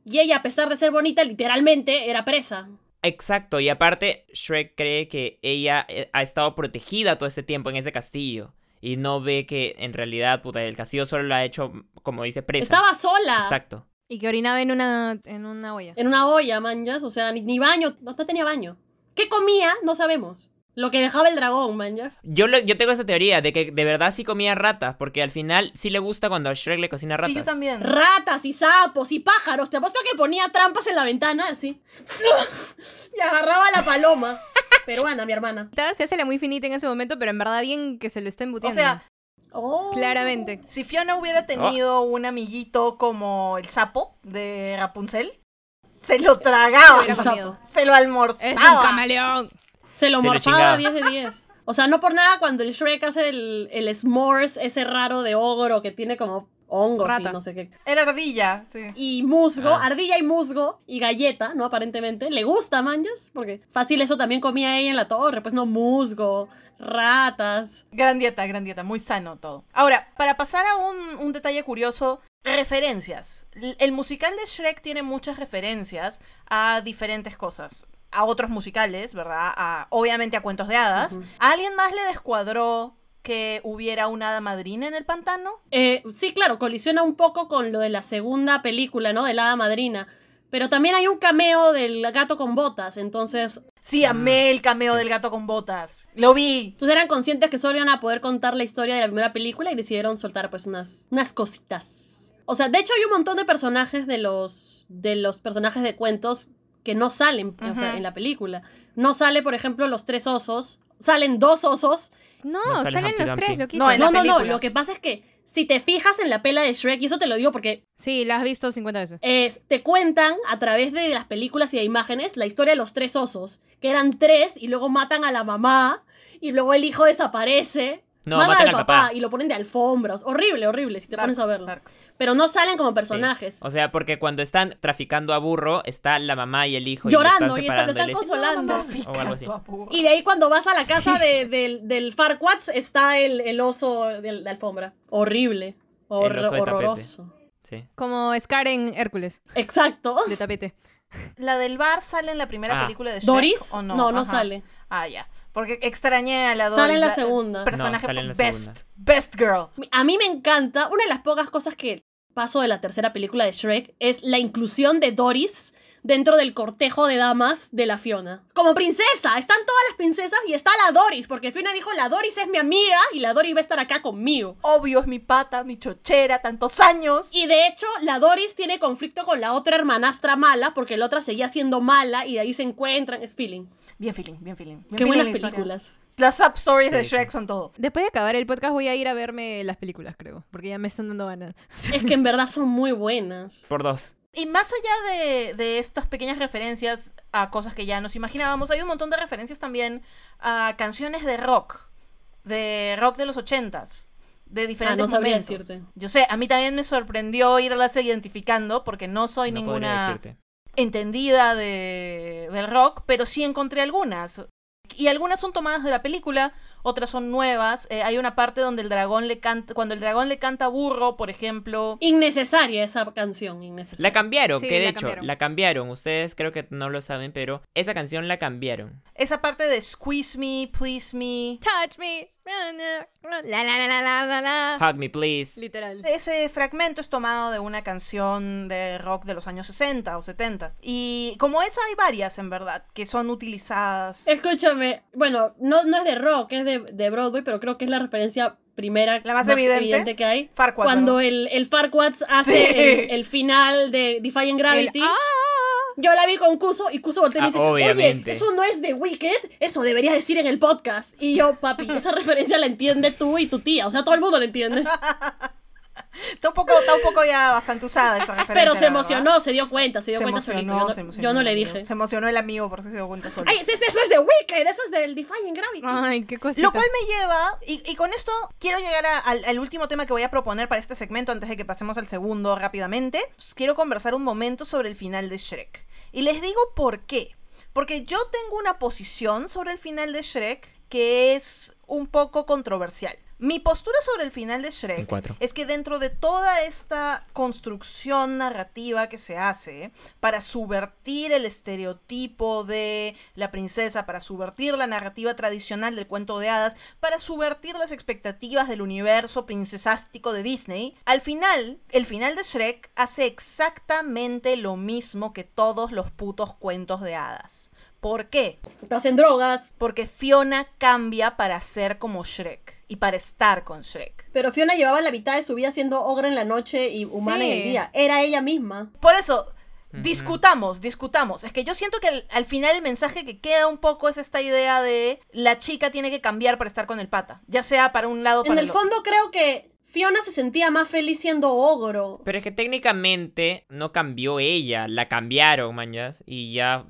Y ella, a pesar de ser bonita, literalmente era presa. Exacto, y aparte Shrek cree que ella eh, ha estado protegida todo este tiempo en ese castillo y no ve que en realidad, puta, el castillo solo la ha hecho, como dice, presa. Estaba sola. Exacto. Y que orinaba en una, en una olla. En una olla, manjas. O sea, ni, ni baño. No, no tenía baño. ¿Qué comía? No sabemos. Lo que dejaba el dragón, manjas. Yo, lo- yo tengo esa teoría de que de verdad sí comía ratas, porque al final sí le gusta cuando a Shrek le cocina ratas. Sí, yo también. Ratas y sapos y pájaros. Te apuesto que ponía trampas en la ventana, así. y agarraba la paloma. Peruana, mi hermana. Se hace la muy finita en ese momento, pero en verdad bien que se lo está O embutiendo. sea, Oh. Claramente. si Fiona hubiera tenido un amiguito como el sapo de Rapunzel, se lo tragaba. El comido. Se lo Es un almorzaba. camaleón. Se lo Se morfaba chingaba. 10 de 10. O sea, no por nada cuando el Shrek hace el, el s'mores, ese raro de ogro que tiene como hongos y Rata. no sé qué. Era ardilla, sí. Y musgo, Ah. ardilla y musgo y galleta, ¿no? Aparentemente. Le gusta, manjas, porque fácil eso también comía ella en la torre. Pues no, musgo, ratas. Gran dieta, gran dieta, muy sano todo. Ahora, para pasar a un, un detalle curioso, referencias. L- El musical de Shrek tiene muchas referencias a diferentes cosas. A otros musicales, ¿verdad? A, obviamente a cuentos de hadas. ¿A alguien más le descuadró que hubiera una hada madrina en el pantano? Eh, sí, claro, colisiona un poco con lo de la segunda película, ¿no? De la hada madrina. Pero también hay un cameo del gato con botas, entonces Sí, amé el cameo del gato con botas. Lo vi. Entonces eran conscientes que solo iban a poder contar la historia de la primera película y decidieron soltar pues unas, unas cositas. O sea, de hecho hay un montón de personajes de los, de los personajes de cuentos que no salen o sea, Ujú. en la película. No sale, por ejemplo, los tres osos. Salen dos osos. No, No sale salen los tres, loquito. No, en la no, no, no. Lo que pasa es que si te fijas en la pela de Shrek, y eso te lo digo porque Sí, la has visto 50 veces. eh, te cuentan a través de las películas y de imágenes la historia de los tres osos, que eran tres y luego matan a la mamá y luego el hijo desaparece. No, matan, matan al papá, papá. y lo ponen de alfombras. Horrible, horrible, si te pones a Darks, verlo. darks. Pero no salen como Sí. personajes. O sea, porque cuando están traficando a burro, está la mamá y el hijo. Llorando, y, lo están- están lo están y dicen, consolando. O algo así. Y de ahí cuando vas a la casa de- del, del Farquaad está el, el oso del- de, alfombra. Horrible. Hor- El oso de tapete. horroroso. Sí. Como Scar en Hércules, Exacto. de tapete. ¿La del bar sale en la primera Ah. película de Shrek ¿Doris? o no? No, no Ajá. sale. Ah, ya. Porque extrañé a la Doris. Sale en la segunda. Personaje No, sale en la best, segunda. best girl. A mí me encanta, una de las pocas cosas que paso de la tercera película de Shrek es la inclusión de Doris dentro del cortejo de damas de la Fiona. Como princesa, están todas las princesas y está la Doris, porque Fiona dijo, la Doris es mi amiga y la Doris va a estar acá conmigo. Obvio, es mi pata, mi chochera, tantos años. Y de hecho, la Doris tiene conflicto con la otra hermanastra mala, porque la otra seguía siendo mala y de ahí se encuentran. Es feeling. Bien feeling, bien feeling. Bien Qué feeling buenas la películas. Las sub-stories de Sí, Shrek sí. son todo. Después de acabar el podcast voy a ir a verme las películas, creo, porque ya me están dando ganas. Es que en verdad son muy buenas. Por dos. Y más allá de, de estas pequeñas referencias a cosas que ya nos imaginábamos, hay un montón de referencias también a canciones de rock, de rock de los ochentas, de diferentes Ah, no momentos. decirte. Yo sé, a mí también me sorprendió irlas identificando porque no soy no ninguna decirte. Entendida de, del rock, pero sí encontré algunas. Y algunas son tomadas de la película, otras son nuevas. Eh, hay una parte donde el dragón le canta, cuando el dragón le canta burro, por ejemplo. Innecesaria esa canción, innecesaria. La cambiaron, Sí, que de la hecho, cambiaron. la cambiaron. Ustedes creo que no lo saben, pero esa canción la cambiaron. Esa parte de Squeeze Me, Please Me. Touch me. La, la, la, la, la, la, la. Hug me, please. Literal. Ese fragmento es tomado de una canción de rock de los años 60 o 70. Y como esa hay varias, en verdad, que son utilizadas. Escúchame, bueno, no, no es de rock, es de, de Broadway, pero creo que es la referencia primera La más evidente. que hay. Farquaad, Cuando el, el Farquaad hace Sí. el, el final de Defying El- Gravity. ¡Ah! Yo la vi con Kuso y Kuso voltea y me Ah, dice, obviamente. oye, eso no es de Wicked, eso deberías decir en el podcast. Y yo, papi, esa referencia la entiende tú y tu tía, o sea, todo el mundo la entiende. Está un poco, está un poco ya bastante usada esa referencia. Pero se emocionó, verdad. se dio cuenta, se dio Se cuenta solito. emocionó, Yo, no- se emocionó yo no le dije. Se emocionó el amigo, por eso se dio cuenta solo. Ay, eso, eso es de Wicked, eso es del Defying Gravity. Ay, qué cosita. Lo cual me lleva, y, y con esto quiero llegar a- al, al último tema que voy a proponer para este segmento antes de que pasemos al segundo rápidamente. Quiero conversar un momento sobre el final de Shrek. Y les digo por qué. Porque yo tengo una posición sobre el final de Shrek que es un poco controversial. Mi postura sobre el final de Shrek es que dentro de toda esta construcción narrativa que se hace para subvertir el estereotipo de la princesa, para subvertir la narrativa tradicional del cuento de hadas, para subvertir las expectativas del universo princesástico de Disney, al final, el final de Shrek hace exactamente lo mismo que todos los putos cuentos de hadas. ¿Por qué? Estás en drogas. Porque Fiona cambia para ser como Shrek y para estar con Shrek. Pero Fiona llevaba la mitad de su vida siendo ogra en la noche y humana en el día. Era ella misma. Por eso, discutamos, discutamos. Es que yo siento que al, al final el mensaje que queda un poco es esta idea de la chica tiene que cambiar para estar con el pata. Ya sea para un lado o En para el el otro. fondo creo que Fiona se sentía más feliz siendo ogro. Pero es que técnicamente no cambió ella, la cambiaron, mañas, y ya.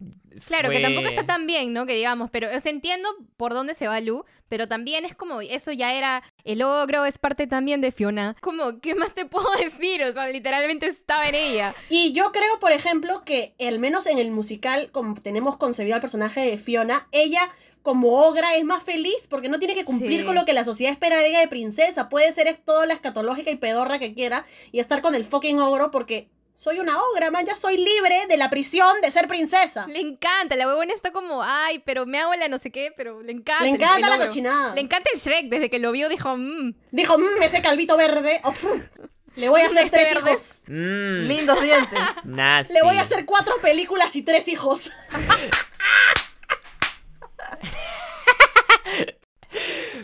Claro, que tampoco está tan bien, ¿no? Que digamos, pero o sea, entiendo por dónde se va Lu, pero también es como, eso ya era, el ogro es parte también de Fiona. Como, ¿qué más te puedo decir? O sea, literalmente estaba en ella. Y yo creo, por ejemplo, que al menos en el musical, como tenemos concebido al personaje de Fiona, ella como ogra es más feliz porque no tiene que cumplir Sí. con lo que la sociedad espera de ella de princesa. Puede ser es toda la escatológica y pedorra que quiera y estar con el fucking ogro porque soy una ogra, man, ya soy libre de la prisión de ser princesa. Le encanta, la huevona está como, ay, pero me hago la no sé qué, pero le encanta. Le el- encanta el la ogro. cochinada. Le encanta el Shrek, desde que lo vio dijo, mmm. Dijo, "Mm, ese calvito verde. oh, le voy a hacer Este tres verde. hijos. Mm, Lindos dientes. nasty. Le voy a hacer cuatro películas y tres hijos.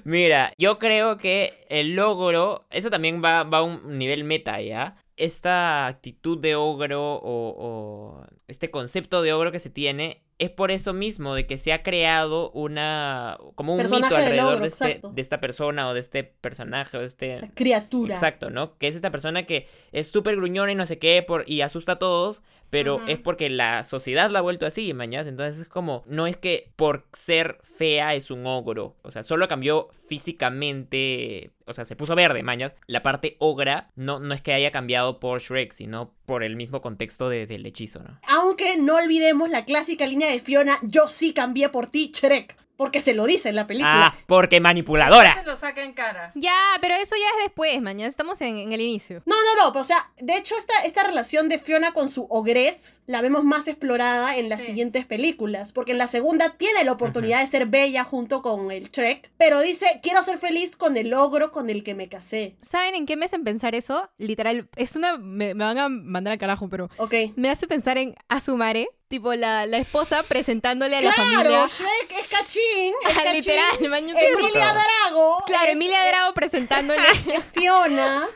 Mira, yo creo que el logro, eso también va, va a un nivel meta, ¿ya? Esta actitud de ogro o, o este concepto de ogro que se tiene es por eso mismo, de que se ha creado una, como un Personaje mito alrededor ogro, de, este- de esta persona o de este personaje o de este... La criatura. Exacto, ¿no? Que es esta persona que es súper gruñona y no sé qué por, y asusta a todos, pero es porque la sociedad la ha vuelto así, mañas. Entonces es como, no es que por ser fea es un ogro, o sea, solo cambió físicamente, o sea, se puso verde, mañas. La parte ogra no, no es que haya cambiado por Shrek, sino por el mismo contexto de- del hechizo, ¿no? Aunque no olvidemos la clásica línea de Fiona, yo sí cambié por ti, Shrek. Porque se lo dice en la película. Ah, porque manipuladora. Se lo saca en cara. Ya, pero eso ya es después, mañana estamos en, en el inicio. No, no, no, o sea, de hecho esta, esta relación de Fiona con su ogrez la vemos más explorada en las Sí. siguientes películas, porque en la segunda tiene la oportunidad de ser bella junto con el Shrek, pero dice, quiero ser feliz con el ogro con el que me casé. ¿Saben en qué me hacen pensar eso? Literal, es una... Me, me van a mandar al carajo, pero Ok. me hace pensar en Asumare, tipo la, la esposa presentándole a la Claro, familia. Shrek es cachín, es cachín. Literal, Emilia Drago. Claro, es- Emilia Drago presentándole. es Fiona.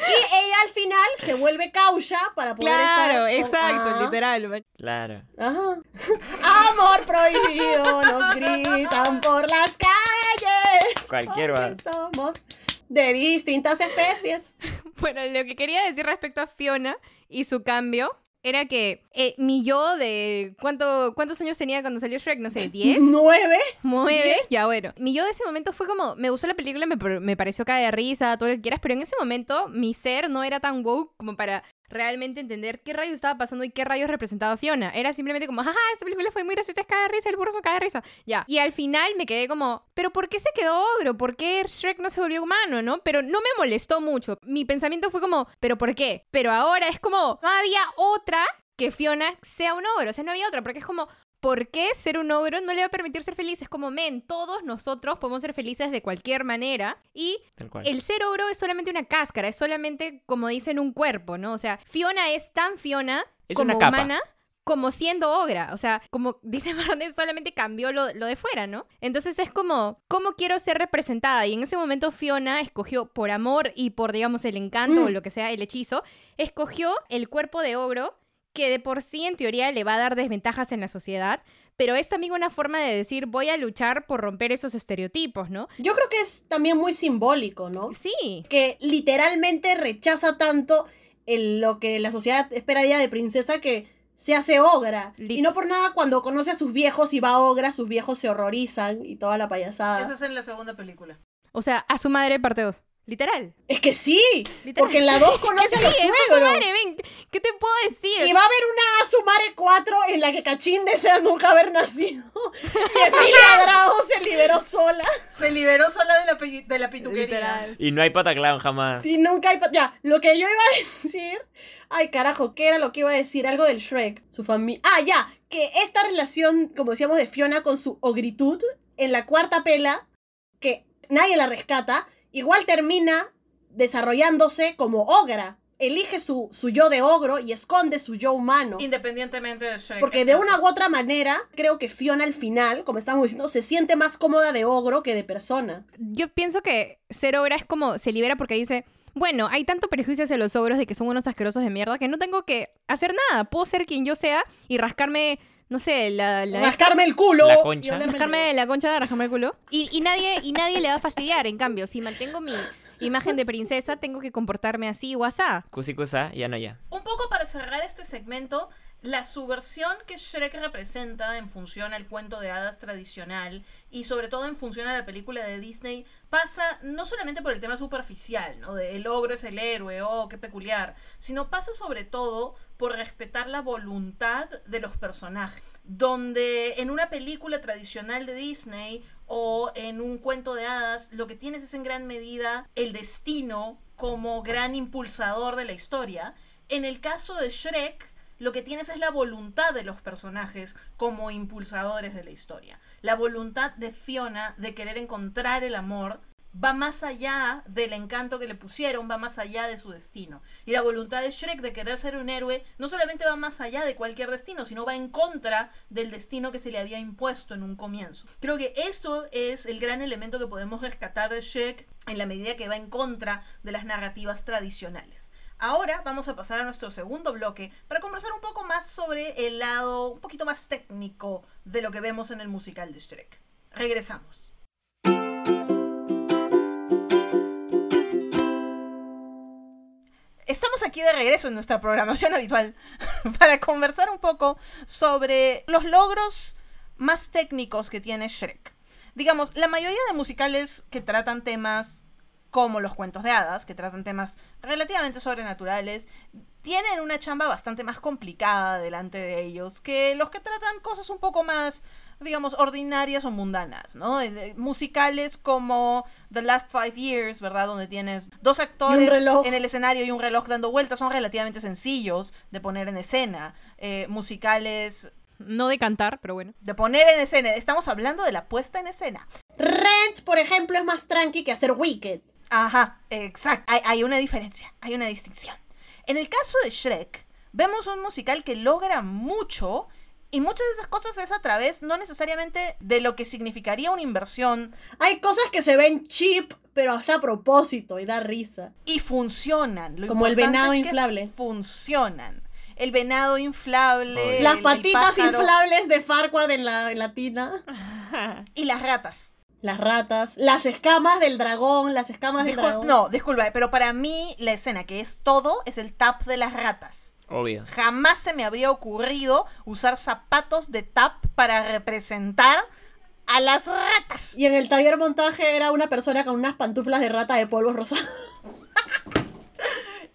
Y ella al final se vuelve caucha para poder claro, estar con- exacto, Ajá. literal. Claro. Ajá. Amor prohibido, nos gritan por las calles. Cualquier somos de distintas especies. Bueno, lo que quería decir respecto a Fiona y su cambio era que eh, mi yo de... ¿cuánto, ¿Cuántos años tenía cuando salió Shrek? No sé, ¿10? Nueve. ¿Nueve? Ya, bueno. Mi yo de ese momento fue como... Me gustó la película, me, me pareció caer de risa, todo lo que quieras, pero en ese momento mi ser no era tan woke como para realmente entender qué rayos estaba pasando y qué rayos representaba Fiona. Era simplemente como, jaja, esta película fue muy graciosa, es cae de risa, el burro cae de risa. Ya. Y al final me quedé como, ¿pero por qué se quedó ogro? ¿Por qué Shrek no se volvió humano, no? Pero no me molestó mucho. Mi pensamiento fue como, ¿pero por qué? Pero ahora es como, no había otra que Fiona sea un ogro. O sea, no había otra, porque es como, ¿por qué ser un ogro no le va a permitir ser feliz? Es como, men, todos nosotros podemos ser felices de cualquier manera y el ser ogro es solamente una cáscara, es solamente, como dicen, un cuerpo, ¿no? O sea, Fiona es tan Fiona Es como una capa. humana como siendo ogra. O sea, como dice Marnes, solamente cambió lo, lo de fuera, ¿no? Entonces es como, ¿cómo quiero ser representada? Y en ese momento Fiona escogió, por amor y por, digamos, el encanto o Mm. lo que sea, el hechizo, escogió el cuerpo de ogro que de por sí en teoría le va a dar desventajas en la sociedad, pero es también una forma de decir voy a luchar por romper esos estereotipos, ¿no? Yo creo que es también muy simbólico, ¿no? Sí, Que literalmente rechaza tanto el- lo que la sociedad espera de ella de princesa que se hace ogra. Lit. Y no por nada cuando conoce a sus viejos y va a ogra, sus viejos se horrorizan y toda la payasada. Eso es en la segunda película. o sea, a su madre parte 2, literal. Es que sí, Literal. porque en la 2 conoce a los Sí, suegros. madre, ven, ¿qué te puedo decir? Y va a haber una Asumare 4 en la que Cachín desea nunca haber nacido. Y Emilia Drago se liberó sola. Se liberó sola de la, de la pituquería. Literal. Y no hay pataclown jamás. Y nunca hay... Ya, lo que yo iba a decir... Ay, carajo, ¿qué era lo que iba a decir? Algo del Shrek. Su familia... Ah, ya. Que esta relación, como decíamos, de Fiona con su ogritud, en la cuarta pela, que nadie la rescata, igual termina desarrollándose como ogra. Elige su, su yo de ogro y esconde su yo humano. Independientemente de Shrek. Porque de una u otra manera, creo que Fiona al final, como estábamos diciendo, se siente más cómoda de ogro que de persona. Yo pienso que ser ogra es como se libera porque dice, bueno, hay tanto prejuicio hacia los ogros de que son unos asquerosos de mierda que no tengo que hacer nada. Puedo ser quien yo sea y rascarme, no sé, la... la Rascarme el culo. La concha. rascarme la concha, rascarme el culo. Y, y nadie, y nadie le va a fastidiar. En cambio, si mantengo mi imagen de princesa, tengo que comportarme así o asá. Kusikusa, ya no ya. Un poco para cerrar este segmento, la subversión que Shrek representa en función al cuento de hadas tradicional y sobre todo en función a la película de Disney pasa no solamente por el tema superficial, ¿no? De el ogro es el héroe, oh, qué peculiar, sino pasa sobre todo por respetar la voluntad de los personajes. Donde en una película tradicional de Disney o en un cuento de hadas, lo que tienes es en gran medida el destino como gran impulsador de la historia. En el caso de Shrek, lo que tienes es la voluntad de los personajes como impulsadores de la historia. La voluntad de Fiona de querer encontrar el amor va más allá del encanto que le pusieron, va más allá de su destino. Y la voluntad de Shrek de querer ser un héroe no solamente va más allá de cualquier destino, sino va en contra del destino que se le había impuesto en un comienzo. Creo que eso es el gran elemento que podemos rescatar de Shrek en la medida que va en contra de las narrativas tradicionales. Ahora vamos a pasar a nuestro segundo bloque para conversar un poco más sobre el lado un poquito más técnico de lo que vemos en el musical de Shrek. Regresamos. Estamos aquí de regreso en nuestra programación habitual para conversar un poco sobre los logros más técnicos que tiene Shrek. Digamos, la mayoría de musicales que tratan temas como los cuentos de hadas, que tratan temas relativamente sobrenaturales, tienen una chamba bastante más complicada delante de ellos que los que tratan cosas un poco más, digamos, ordinarias o mundanas, ¿no? Eh, eh, Musicales como The Last Five Years, ¿verdad? Donde tienes dos actores en el escenario y un reloj dando vueltas, son relativamente sencillos de poner en escena. Eh, musicales No de cantar, pero bueno. de poner en escena, estamos hablando de la puesta en escena. Rent, por ejemplo, es más tranqui que hacer Wicked. Ajá, exacto. Hay, hay una diferencia, hay una distinción. En el caso de Shrek, vemos un musical que logra mucho y muchas de esas cosas es a través, no necesariamente de lo que significaría una inversión Hay cosas que se ven cheap, pero hace a propósito y da risa. y funcionan. Lo Como el venado es que inflable. Funcionan. El venado inflable. Las el- el patitas pájaro inflables de Farquaad en la, en la tina. Y las ratas. Las ratas. Las escamas del dragón. Las escamas del Discul- dragón. no, disculpa, pero para mí la escena que es todo es el tap de las ratas. Obvio. Jamás se me habría ocurrido usar zapatos de tap para representar a las ratas. Y en el taller montaje era una persona con unas pantuflas de rata de polvo rosado.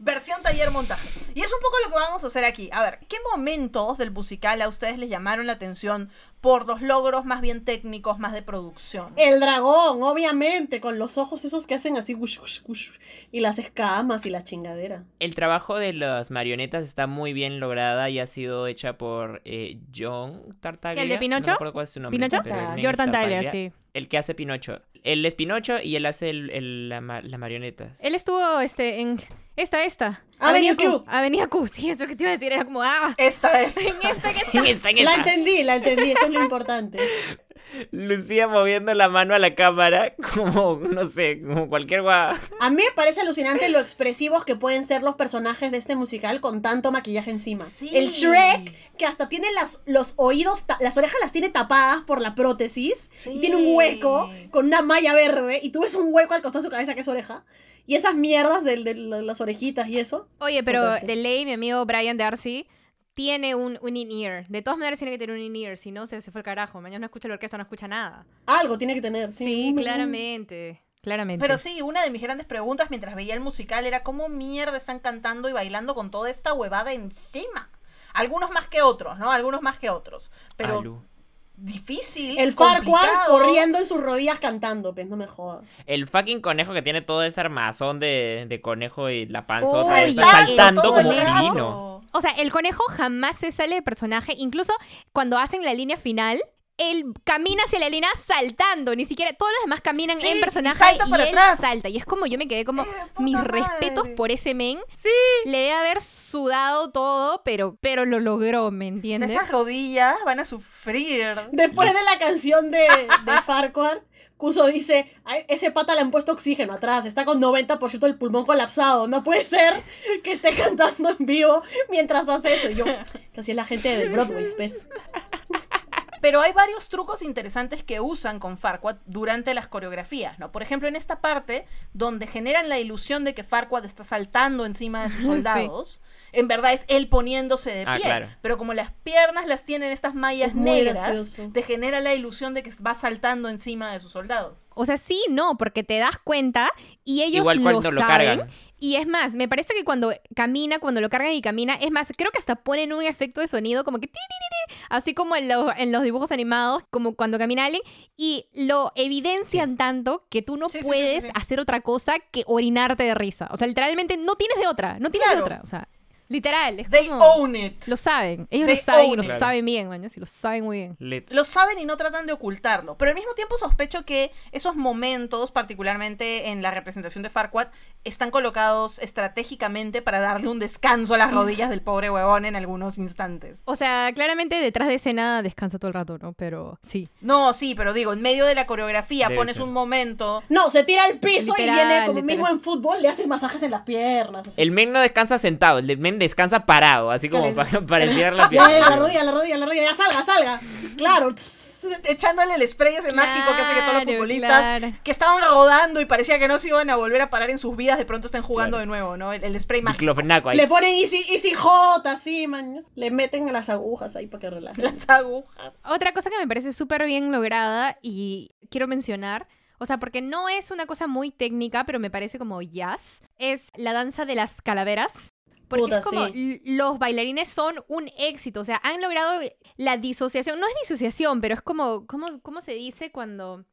Versión taller montaje. Y es un poco lo que vamos a hacer aquí. A ver, ¿qué momentos del musical a ustedes les llamaron la atención por los logros más bien técnicos, más de producción? El dragón, obviamente, con los ojos esos que hacen así, wush, wush, wush, y las escamas y la chingadera. El trabajo de las marionetas está muy bien lograda y ha sido hecha por eh, John Tartaglia. ¿El de Pinocho? No me acuerdo cuál es su nombre. ¿Pinocho? es Jordan Tyler, sí. El que hace Pinocho. Él es Pinocho y él hace el, el- la, la marioneta. Él estuvo este, en esta, esta. Avenue Q. Avenida Q, sí, eso que te iba a decir. Era como, ah, Esta es. en esta, en esta. En esta, en La esta. entendí, la entendí, eso es lo importante. Lucía moviendo la mano a la cámara como, no sé, como cualquier gua... A mí me parece alucinante lo expresivos que pueden ser los personajes de este musical con tanto maquillaje encima. Sí. El Shrek, que hasta tiene las, los oídos, las orejas las tiene tapadas por la prótesis, Sí. y tiene un hueco con una malla verde, y tú ves un hueco al costado de su cabeza que es oreja, y esas mierdas de, de las orejitas y eso. Oye, pero Entonces- de ley, mi amigo Brian Darcy tiene un, un in-ear. De todas maneras tiene que tener un in-ear, si no se, se fue el carajo. Mañana no escucha la orquesta, no escucha nada. Algo tiene que tener, sí. Sí, Un- claramente. Claramente. Pero sí, una de mis grandes preguntas mientras veía el musical era cómo mierda están cantando y bailando con toda esta huevada encima. Algunos más que otros, ¿no? Algunos más que otros. Pero Alu. difícil. El complicado. corriendo en sus rodillas cantando, pues no me jodas. El fucking conejo que tiene todo ese armazón de, de conejo y la panzota está el saltando como pino. O sea, el conejo jamás se sale de personaje. Incluso cuando hacen la línea final, él camina hacia la línea saltando. Ni siquiera todos los demás caminan Sí, en y personaje salta y, él atrás. salta. Y es como yo me quedé como, Eh, mis madre. respetos por ese men. Sí. Le debe haber sudado todo, pero, pero lo logró, ¿me De entiendes? esas rodillas van a sufrir. Después de la canción de, de Farquaad, Cuso dice, "Ay, ese pata le han puesto oxígeno atrás, está con 90% del pulmón colapsado, no puede ser que esté cantando en vivo mientras hace eso. Y yo, que así es la gente de Broadway, pues. Pero hay varios trucos interesantes que usan con Farquaad durante las coreografías, ¿no? Por ejemplo, en esta parte donde generan la ilusión de que Farquaad está saltando encima de sus soldados, en verdad es él poniéndose de Ah, pie. claro. Pero como las piernas las tienen estas mallas Es negras, te genera la ilusión de que va saltando encima de sus soldados. O sea, sí, no, porque te das cuenta y ellos Igual lo cuando lo saben. cargan. Y es más, me parece que cuando camina, cuando lo cargan y camina, es más, creo que hasta ponen un efecto de sonido como que... Así como en, los- en los dibujos animados, como cuando camina alguien, y lo evidencian tanto que tú no Sí, sí, sí, puedes sí, sí. hacer otra cosa que orinarte de risa. O sea, literalmente no tienes de otra, no tienes de otra. O sea, literal, es They como... own it. Lo saben, ellos They lo saben y lo saben bien, man, y lo saben muy bien. Lit. Lo saben y no tratan de ocultarlo. Pero al mismo tiempo sospecho que esos momentos, particularmente en la representación de Farquaad, están colocados estratégicamente para darle un descanso a las rodillas del pobre huevón en algunos instantes. O sea, claramente detrás de escena descansa todo el rato, ¿no? Pero sí. No, sí, pero digo, en medio de la coreografía Debe pones ser. un momento. No, se tira al piso Literal, y viene como literal. mismo en fútbol, le hacen masajes en las piernas. así. El men no descansa sentado, el men descansa parado, así como para, para estirar la pierna. la rodilla, la rodilla, la rodilla, ya salga, salga. Claro. echándole el spray ese mágico que hace que todos los futbolistas claro. que estaban rodando y parecía que no se iban a volver a parar en sus vidas, de pronto estén jugando Claro. de nuevo, ¿no? El, el spray mágico. Ahí. Le ponen easy, easy hot, así, man. Le meten las agujas ahí para que relaje. Las agujas. Otra cosa que me parece súper bien lograda y quiero mencionar, o sea, porque no es una cosa muy técnica, pero me parece como jazz, es la danza de las calaveras. Porque Puta, es como sí. los bailarines son un éxito, o sea, han logrado la disociación, no es disociación, pero es como, ¿cómo, cómo se dice cuando...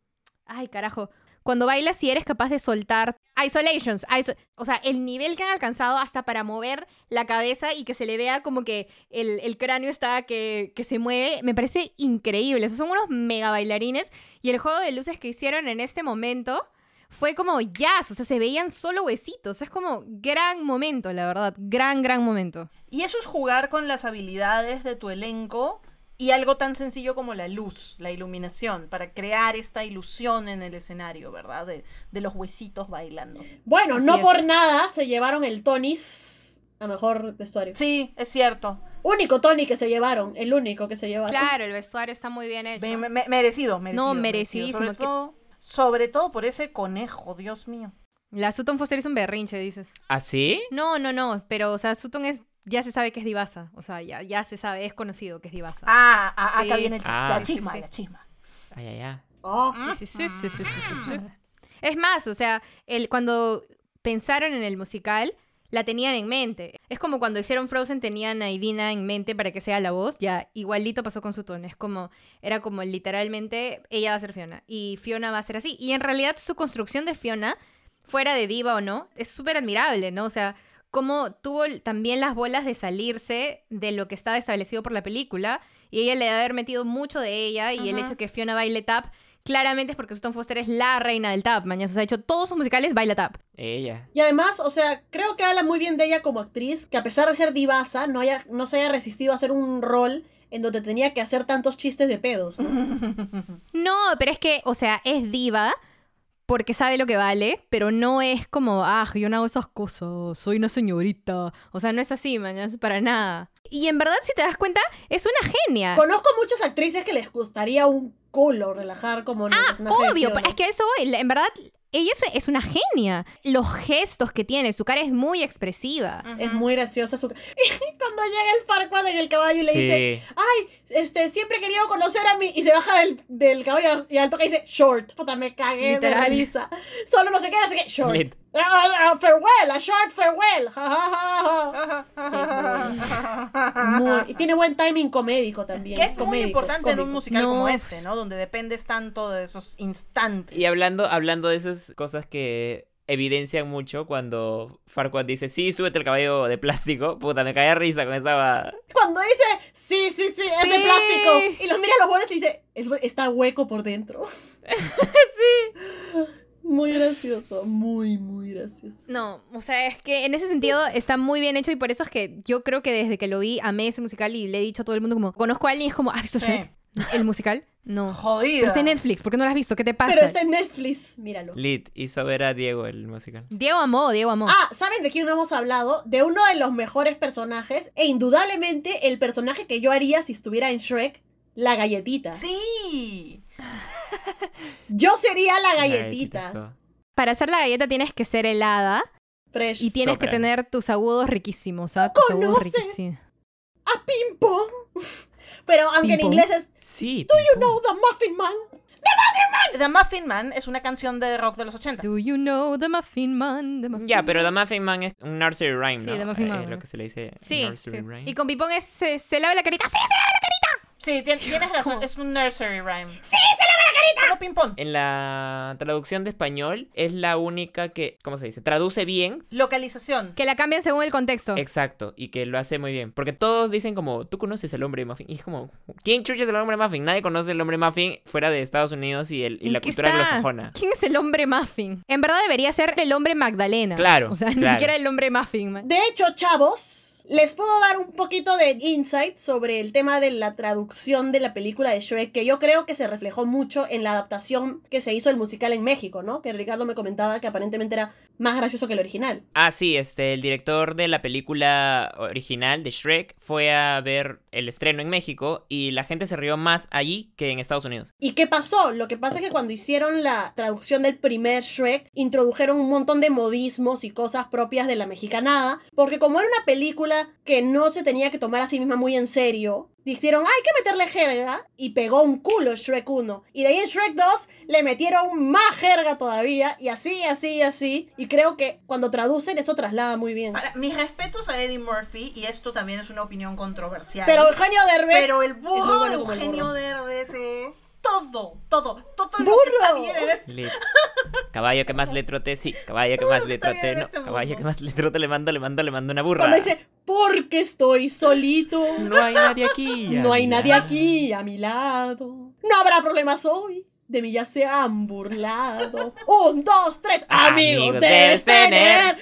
Ay, carajo. Cuando bailas y eres capaz de soltar isolations, iso- o sea, el nivel que han alcanzado hasta para mover la cabeza y que se le vea como que el, el cráneo está que, que se mueve, me parece increíble. Esos son unos mega bailarines y el juego de luces que hicieron en este momento fue como jazz, o sea, se veían solo huesitos. Es como gran momento, la verdad, gran, gran momento. Y eso es jugar con las habilidades de tu elenco y algo tan sencillo como la luz, la iluminación, para crear esta ilusión en el escenario, ¿verdad? De, de los huesitos bailando. Bueno, Así no es. por nada se llevaron el Tonis a mejor vestuario. Sí, es cierto. Único Tony que se llevaron, el único que se llevaron. Claro, el vestuario está muy bien hecho. Me- me- merecido, merecido. No, merecido. merecidísimo, Sobre que- todo, sobre todo por ese conejo, Dios mío. La Sutton Foster es un berrinche, dices. ¿Ah, sí? No, no, no, pero, o sea, Sutton es, ya se sabe que es divasa. O sea, ya, ya se sabe, es conocido que es divasa. Ah, ah, acá Sí. viene el- Ah. la chisma, sí, sí. la chisma. Ay, ay, ay. Oh, Sí, sí, sí, sí, sí, sí, sí. Es más, o sea, el, cuando pensaron en el musical, la tenían en mente. Es como cuando hicieron Frozen tenían a Idina en mente para que sea la voz, ya igualito pasó con su tono. Es como, era como literalmente ella va a ser Fiona y Fiona va a ser así. Y en realidad su construcción de Fiona, fuera de diva o no, es súper admirable, ¿no? O sea, como tuvo también las bolas de salirse de lo que estaba establecido por la película y ella le debe haber metido mucho de ella y el hecho que Fiona baile tap claramente es porque Susan Foster es la reina del tap, mañana. O sea, ha hecho todos sus musicales baila tap. Ella. Y además, o sea, creo que habla muy bien de ella como actriz, que a pesar de ser divasa, no, haya, no se haya resistido a hacer un rol en donde tenía que hacer tantos chistes de pedos, ¿no? No, pero es que, o sea, es diva porque sabe lo que vale, pero no es como, ah, yo no hago esas cosas, soy una señorita. O sea, no es así, mañana, es para nada. Y en verdad, si te das cuenta, es una genia. Conozco muchas actrices que les gustaría un culo relajar como en el Ah, Obvio, es que eso voy. En verdad, ella es, es una genia. Los gestos que tiene, su cara es muy expresiva. Es muy graciosa su... Cuando llega el Farquaad en el caballo y le dice, ay, este, siempre he querido conocer a mí, y se baja del, del caballo y al toque dice, short. Puta, me cagué Literal. de risa. Solo no sé qué, no sé qué, short. Lit. Ah, farewell, a short farewell. Ja, ja, ja, ja. Sí, muy y tiene buen timing comédico también. Que es muy importante en un musical No. como este, ¿no? Donde dependes tanto de esos instantes. Y hablando, hablando de esas cosas que evidencian mucho cuando Farquaad dice, sí, súbete el caballo de plástico, puta, me caía risa con esa... Cuando dice, sí, sí, sí, es de plástico. Y los mira a los buenos y dice, "Es- está hueco por dentro. sí. Muy gracioso, muy, muy gracioso. No, o sea, es que en ese sentido está muy bien hecho y por eso es que yo creo que desde que lo vi amé ese musical y le he dicho a todo el mundo como, conozco a alguien y es como, ¿has visto Sí. ¿El musical? No. Jodida. Pero está en Netflix, ¿por qué no lo has visto? ¿Qué te pasa? Pero está en Netflix, míralo. Lit hizo ver a Diego el musical. Diego amó, Diego amó. Ah, ¿saben de quién no hemos hablado? De uno de los mejores personajes e indudablemente el personaje que yo haría si estuviera en Shrek, la galletita. Sí. Yo sería la galletita. Para hacer la galleta tienes que ser helada Fresh. y tienes que tener tus agudos riquísimos, ¿sabes? Tus agudos conoces? riquísimos. a Ping Pong. Pero aunque en inglés es Sí. Do you know the Muffin Man? The Muffin Man es una canción de rock de los 80. Do you know the Muffin Man? The Muffin Ya, pero The Muffin Man es un nursery rhyme, Sí, ¿no? The Muffin Eh, Man, Es lo que se le dice Sí, nursery sí. rhyme. Y con Pipón es, se, se lava la carita. ¡Sí! Sí, tien- tienes razón, es un nursery rhyme. ¡Sí, se la carita! Como ping-pong. En la traducción de español es la única que, ¿cómo se dice? Traduce bien. Localización. Que la cambian según el contexto. Exacto, y que lo hace muy bien. Porque todos dicen como, tú conoces el hombre muffin. Y es como, ¿quién chucha es el hombre muffin? Nadie conoce el hombre muffin fuera de Estados Unidos y, el, y ¿En la cultura está? anglosajona. ¿Quién es el hombre muffin? En verdad debería ser el hombre Magdalena. Claro, O sea, ni claro. siquiera el hombre muffin. man. De hecho, chavos, les puedo dar un poquito de insight sobre el tema de la traducción de la película de Shrek, que yo creo que se reflejó mucho en la adaptación que se hizo el musical en México, ¿no? Que Ricardo me comentaba que aparentemente era más gracioso que el original. Ah, sí, este, el director de la película original de Shrek fue a ver el estreno en México y la gente se rió más allí que en Estados Unidos. ¿Y qué pasó? Lo que pasa es que cuando hicieron la traducción del primer Shrek, introdujeron un montón de modismos y cosas propias de la mexicanada, porque como era una película que no se tenía que tomar a sí misma muy en serio, dijeron, hay que meterle jerga, y pegó un culo Shrek 1. Y de ahí en Shrek 2 le metieron más jerga todavía, y así, así, así. Y creo que cuando traducen eso traslada muy bien. Para, mis respetos a Eddie Murphy, y esto también es una opinión controversial. Pero Eugenio Derbez... Pero el es muy burro de el Eugenio burro. Derbez es todo, todo, todo lo ¡Burro! que está bien en este Lit. Caballo que más le trote, sí. Caballo que más le trote, no. este Caballo que más le trote, le mando, le mando, le mando una burra. Cuando dice, porque estoy solito. No hay nadie aquí. No hay nadie lado. aquí a mi lado. No habrá problemas hoy. De mí ya se han burlado. Un, dos, tres. Amigos, Amigos debes debes tener.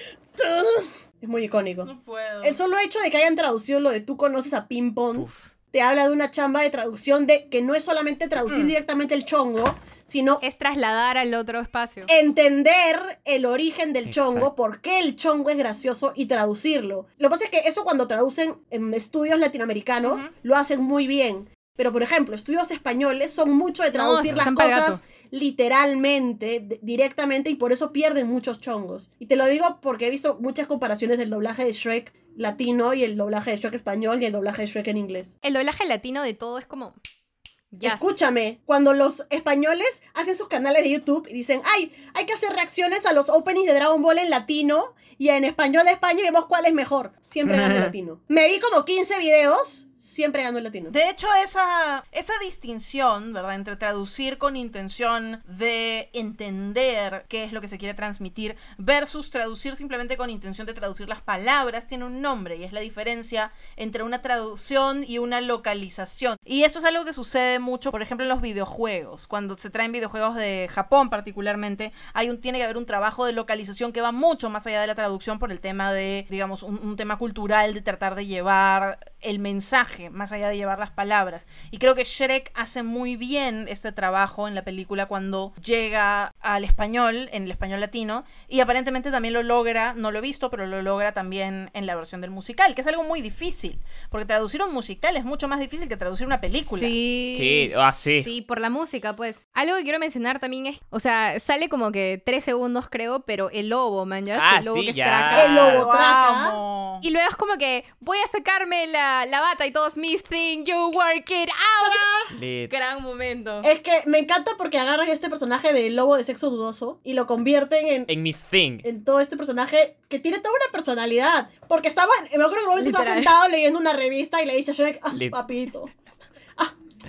Es muy icónico. No puedo. El solo hecho de que hayan traducido lo de tú conoces a Ping Pong Uf. Te habla de una chamba de traducción de que no es solamente traducir Mm. directamente el chongo, sino Es trasladar al otro espacio. entender el origen del chongo, por qué el chongo es gracioso y traducirlo. Lo que pasa es que eso cuando traducen en estudios latinoamericanos lo hacen muy bien. Pero por ejemplo, estudios españoles son mucho de traducir las cosas gato. Literalmente, directamente, y por eso pierden muchos chongos. Y te lo digo porque he visto muchas comparaciones del doblaje de Shrek latino y el doblaje de Shrek español y el doblaje de Shrek en inglés. El doblaje latino de todo es como. Ya. Escúchame, cuando los españoles hacen sus canales de YouTube y dicen, ay, hay que hacer reacciones a los openings de Dragon Ball en latino, y en español de España y vemos cuál es mejor. Siempre el latino. Me vi como 15 videos, siempre ganó el latino. De hecho, esa, esa distinción, ¿verdad? Entre traducir con intención de entender qué es lo que se quiere transmitir versus traducir simplemente con intención de traducir las palabras tiene un nombre y es la diferencia entre una traducción y una localización. Y esto es algo que sucede mucho, por ejemplo, en los videojuegos. Cuando se traen videojuegos de Japón particularmente, hay un, tiene que haber un trabajo de localización que va mucho más allá de la traducción por el tema de, digamos, un, un tema cultural de tratar de llevar el mensaje más allá de llevar las palabras. Y creo que Shrek hace muy bien este trabajo en la película cuando llega al español, en el español latino, y aparentemente también lo logra, no lo he visto, pero lo logra también en la versión del musical, que es algo muy difícil, porque traducir un musical es mucho más difícil que traducir una película. Sí. Sí, ah, sí. Sí, por la música, pues. Algo que quiero mencionar también es, o sea, sale como que tres segundos, creo, pero el lobo, man, ya Ah, el lobo sí, que es traca. El lobo Lo traca. Y luego es como que voy a sacarme la, la bata y todos Miss Thing, you work it out. Lit. Gran momento. Es que me encanta porque agarran este personaje del lobo de sexo dudoso y lo convierten en, En Miss Thing. en todo este personaje que tiene toda una personalidad. Porque estaba, me acuerdo que un momento estaba sentado leyendo una revista y le dije a Shrek, ah, papito,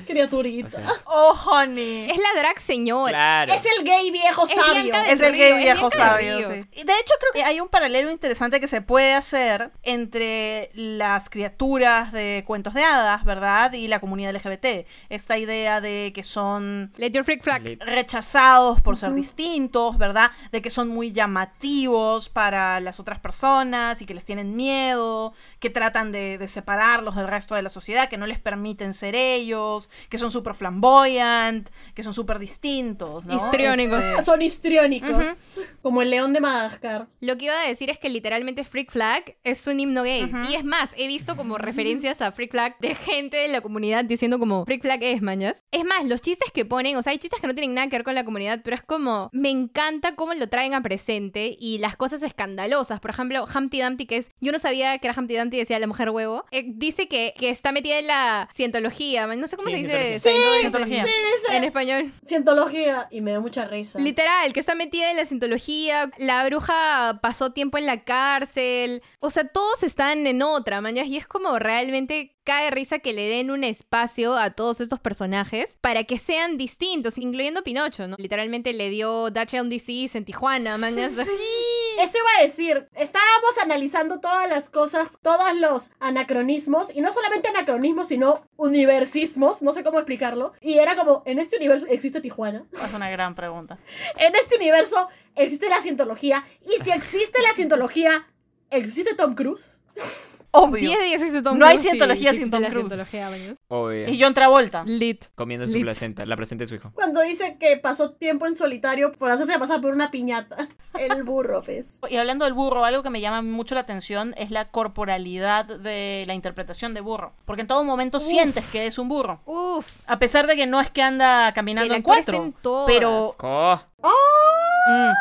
criaturita. O sea, Oh, honey. Es la drag señora. claro. Es el gay viejo Es sabio. Es el Río, gay viejo sabio, Río. sí. Y de hecho creo que hay un paralelo interesante que se puede hacer entre las criaturas de cuentos de hadas, ¿verdad? Y la comunidad LGBT. Esta idea de que son Let your freak flag. Rechazados por ser distintos, ¿verdad? De que son muy llamativos para las otras personas y que les tienen miedo, que tratan de, de separarlos del resto de la sociedad, que no les permiten ser ellos, que son súper flamboyant, que son súper distintos, ¿no? Histriónicos. Este, Son histriónicos. Como el león de Madagascar. Lo que iba a decir es que literalmente Freak Flag es un himno gay. Y es más, he visto como referencias a Freak Flag de gente de la comunidad diciendo como Freak Flag es, mañas. Es más, los chistes que ponen, o sea, hay chistes que no tienen nada que ver con la comunidad, pero es como, me encanta cómo lo traen a presente y las cosas escandalosas. Por ejemplo, Humpty Dumpty, que es, yo no sabía que era Humpty Dumpty, decía la mujer huevo, eh, dice que, que está metida en la cientología, no sé cómo Sí, se dice cientología. Cientología. en- en español. Cientología. Y me da mucha risa. Literal, que está metida en la cientología, la bruja pasó tiempo en la cárcel, o sea, todos están en otra, mañas, y es como realmente cae risa que le den un espacio a todos estos personajes para que sean distintos, incluyendo Pinocho, ¿no? Literalmente le dio Dachshund Disease en Tijuana, mañas. Eso iba a decir. Estábamos analizando todas las cosas, todos los anacronismos, y no solamente anacronismos, sino universismos, no sé cómo explicarlo. Y era como, en este universo existe Tijuana, Es una gran pregunta. en este universo existe la cientología, y si existe la cientología, ¿existe Tom Cruise? Obvio. 10 de 10 existe Tom No hay Cruise, cientología sin Tom Cruise. cientología, mañas. Obvio. Y John Travolta. Lit. Comiendo su Lit. placenta, la placenta de su hijo. Cuando dice que pasó tiempo en solitario por hacerse pasar por una piñata. El burro, pues. Y hablando del burro, algo que me llama mucho la atención es la corporalidad de la interpretación de burro. Porque en todo momento Uf. sientes que es un burro. Uf. A pesar de que no es que anda caminando en cuatro. en. Pero Co. mm,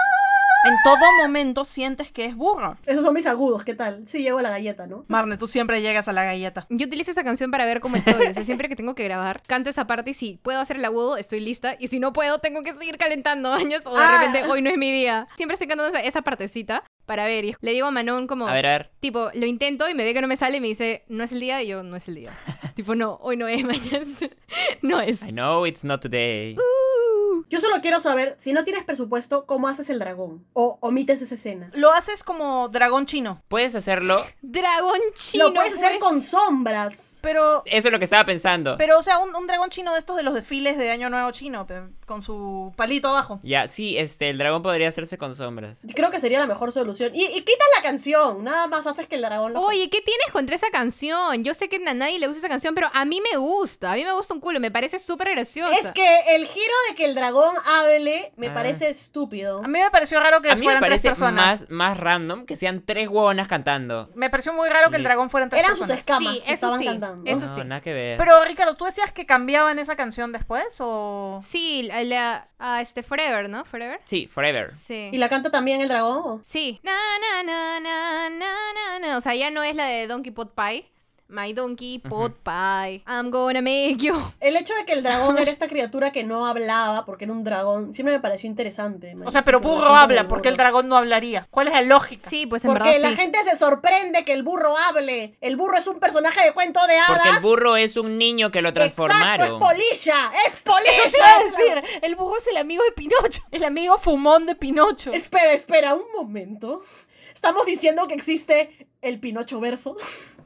en todo momento sientes que es burro. Esos son mis agudos, ¿qué tal? Sí, llegó la galleta, ¿no? Marne, tú siempre llegas a la galleta. Yo utilizo esa canción para ver cómo estoy. O sea, siempre que tengo que grabar, canto esa parte y si puedo hacer el agudo, estoy lista. Y si no puedo, tengo que seguir calentando años. O de Ah. repente, hoy no es mi día. Siempre estoy cantando esa, esa partecita para ver. Y le digo a Manon como, A ver, a ver. tipo, lo intento y me ve que no me sale y me dice, no es el día. Y yo, no es el día. tipo, no, hoy no es, mañana. no es. I know it's not today. Yo solo quiero saber, si no tienes presupuesto, ¿cómo haces el dragón? O omites esa escena. Lo haces como dragón chino. Puedes hacerlo. Dragón chino. Lo puedes hacer pues. con sombras. Pero, Eso es lo que estaba pensando. pero o sea, un, un dragón chino de estos de los desfiles de Año Nuevo chino, pero con su palito abajo. Ya, sí, este, el dragón podría hacerse con sombras. Creo que sería la mejor solución. Y, y quitas la canción. Nada más haces que el dragón lo... Oye, ¿qué tienes contra esa canción? Yo sé que a nadie le gusta esa canción, pero a mí me gusta. A mí me gusta un culo. Me parece súper graciosa. Es que el giro de que el dragón hable me Ah. parece estúpido. A mí me pareció raro que A mí me fueran tres parece personas. más, más random que sean tres huevonas cantando. Me pareció muy raro que el dragón fueran tres Eran sus personas. escamas Sí, que eso estaban sí, cantando. eso no, sí. nada que ver. Pero Ricardo, ¿tú decías que cambiaban esa canción después o...? Sí, la, la- este Forever, ¿no? Forever. Sí, forever. Sí. ¿Y la canta también el dragón? Sí. Na, na, na, na, na, na, na. O sea, ya no es la de Donkey Pot Pie. My donkey pot pie. I'm gonna make you. El hecho de que el dragón era esta criatura que no hablaba, porque era un dragón, siempre me pareció interesante. man, O sea, pero burro habla, el porque el burro. dragón no hablaría. ¿Cuál es la lógica? Sí, pues en Porque verdad la sí. gente se sorprende que el burro hable. El burro es un personaje de cuento de hadas. Porque el burro es un niño que lo Exacto, es transformaron. polilla. Es Eso te polilla. iba a decir. El burro es el amigo de Pinocho. El amigo fumón de Pinocho. Espera, espera, un momento. Estamos diciendo que existe el Pinocho verso.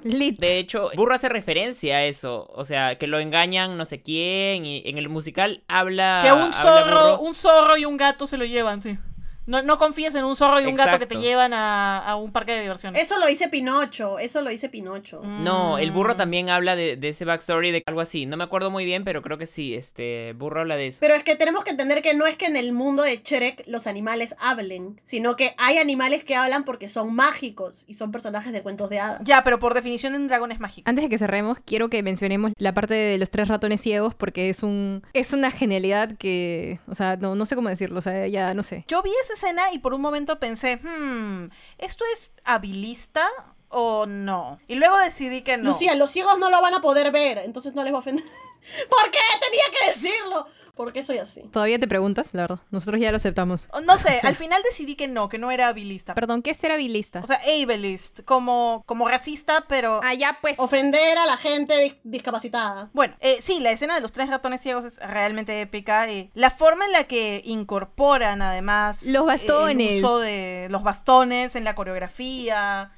Lit. De hecho, Burro hace referencia a eso. O sea, que lo engañan no sé quién. Y en el musical habla. Que un zorro, un zorro y un gato se lo llevan, sí. No, no confíes en un zorro y un gato que te llevan a, a un parque de diversiones. Eso lo dice Pinocho, eso lo dice Pinocho. No, el burro Mm. también habla de, de ese backstory de algo así. No me acuerdo muy bien, pero creo que sí. Este, Burro habla de eso. Pero es que tenemos que entender que no es que en el mundo de Shrek los animales hablen, sino que hay animales que hablan porque son mágicos y son personajes de cuentos de hadas. Ya, pero por definición un dragón es mágico. Antes de que cerremos, quiero que mencionemos la parte de los tres ratones ciegos porque es un es una genialidad que, o sea, no, no sé cómo decirlo, o sea, ya no sé. Yo vi escena y por un momento pensé, hmm, ¿esto es habilista o no? Y luego decidí que no. Lucía, los ciegos no lo van a poder ver, entonces no les va a ofender. ¿Por qué tenía que decirlo? Porque soy así. Todavía te preguntas, la verdad. Nosotros ya lo aceptamos. O No sé, al final decidí que no, que no era habilista. Perdón, ¿qué es ser habilista? O sea, ableist, como, como racista, pero... ah, ya pues. Ofender a la gente dis- discapacitada. Bueno, eh, sí, la escena de los tres ratones ciegos es realmente épica. y la forma en la que incorporan, además, Los eh, bastones. el uso de los bastones en la coreografía,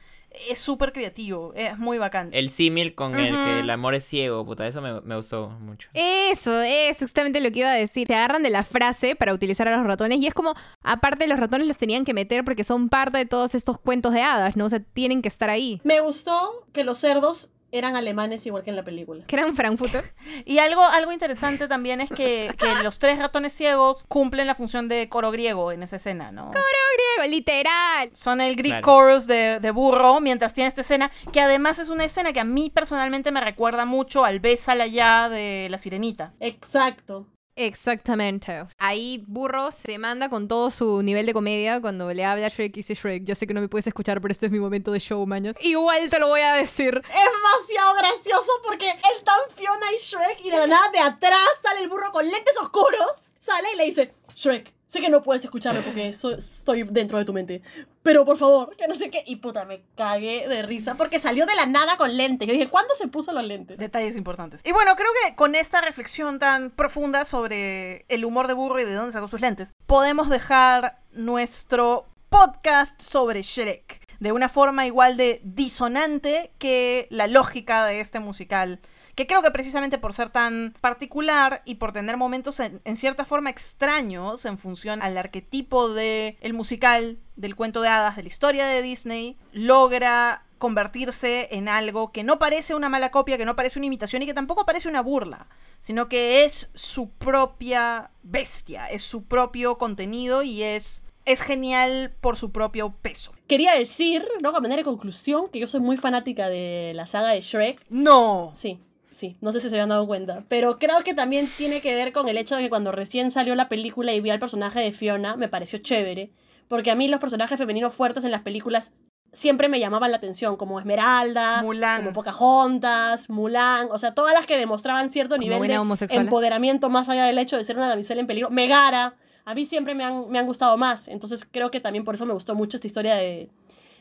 es súper creativo, es muy bacán. El símil con el que el amor es ciego, puta, eso me, me gustó mucho. Eso, es exactamente lo que iba a decir. Te agarran de la frase para utilizar a los ratones y es como, aparte los ratones los tenían que meter porque son parte de todos estos cuentos de hadas, ¿no? O sea, tienen que estar ahí. Me gustó que los cerdos eran alemanes igual que en la película. Que eran Frankfurter. Y algo, algo interesante también es que, que los tres ratones ciegos cumplen la función de coro griego en esa escena, ¿no? Griego, literal. Son el Greek Claro. chorus de, de burro mientras tiene esta escena, que además es una escena que a mí personalmente me recuerda mucho al Bésala ya de la sirenita. Exacto. Exactamente. Ahí Burro se manda con todo su nivel de comedia cuando le habla a Shrek y dice Shrek, yo sé que no me puedes escuchar, pero este es mi momento de show, mañana. Igual te lo voy a decir. Es demasiado gracioso porque están Fiona y Shrek y de la nada de atrás sale el burro con lentes oscuros. Sale y le dice, Shrek, sé que no puedes escucharme porque estoy dentro de tu mente. Pero por favor, que no sé qué. Y puta, me cagué de risa porque salió de la nada con lentes. Yo dije, ¿cuándo se puso los lentes? Detalles importantes. Y bueno, creo que con esta reflexión tan profunda sobre el humor de burro y de dónde sacó sus lentes, podemos dejar nuestro podcast sobre Shrek de una forma igual de disonante que la lógica de este musical. Que creo que precisamente por ser tan particular y por tener momentos en, en cierta forma extraños en función al arquetipo del el musical, del cuento de hadas, de la historia de Disney, logra convertirse en algo que no parece una mala copia, que no parece una imitación y que tampoco parece una burla, sino que es su propia bestia, es su propio contenido y es, es genial por su propio peso. Quería decir, ¿no? A manera de conclusión, que yo soy muy fanática de la saga de Shrek. No. Sí, sí, no sé si se habían dado cuenta. Pero creo que también tiene que ver con el hecho de que cuando recién salió la película y vi al personaje de Fiona, me pareció chévere. Porque a mí los personajes femeninos fuertes en las películas siempre me llamaban la atención, como Esmeralda, Mulan. como Pocahontas, Mulan, o sea, todas las que demostraban cierto Como nivel de homosexual. empoderamiento más allá del hecho de ser una damisela en peligro. Megara, a mí siempre me han, me han gustado más. Entonces creo que también por eso me gustó mucho esta historia de,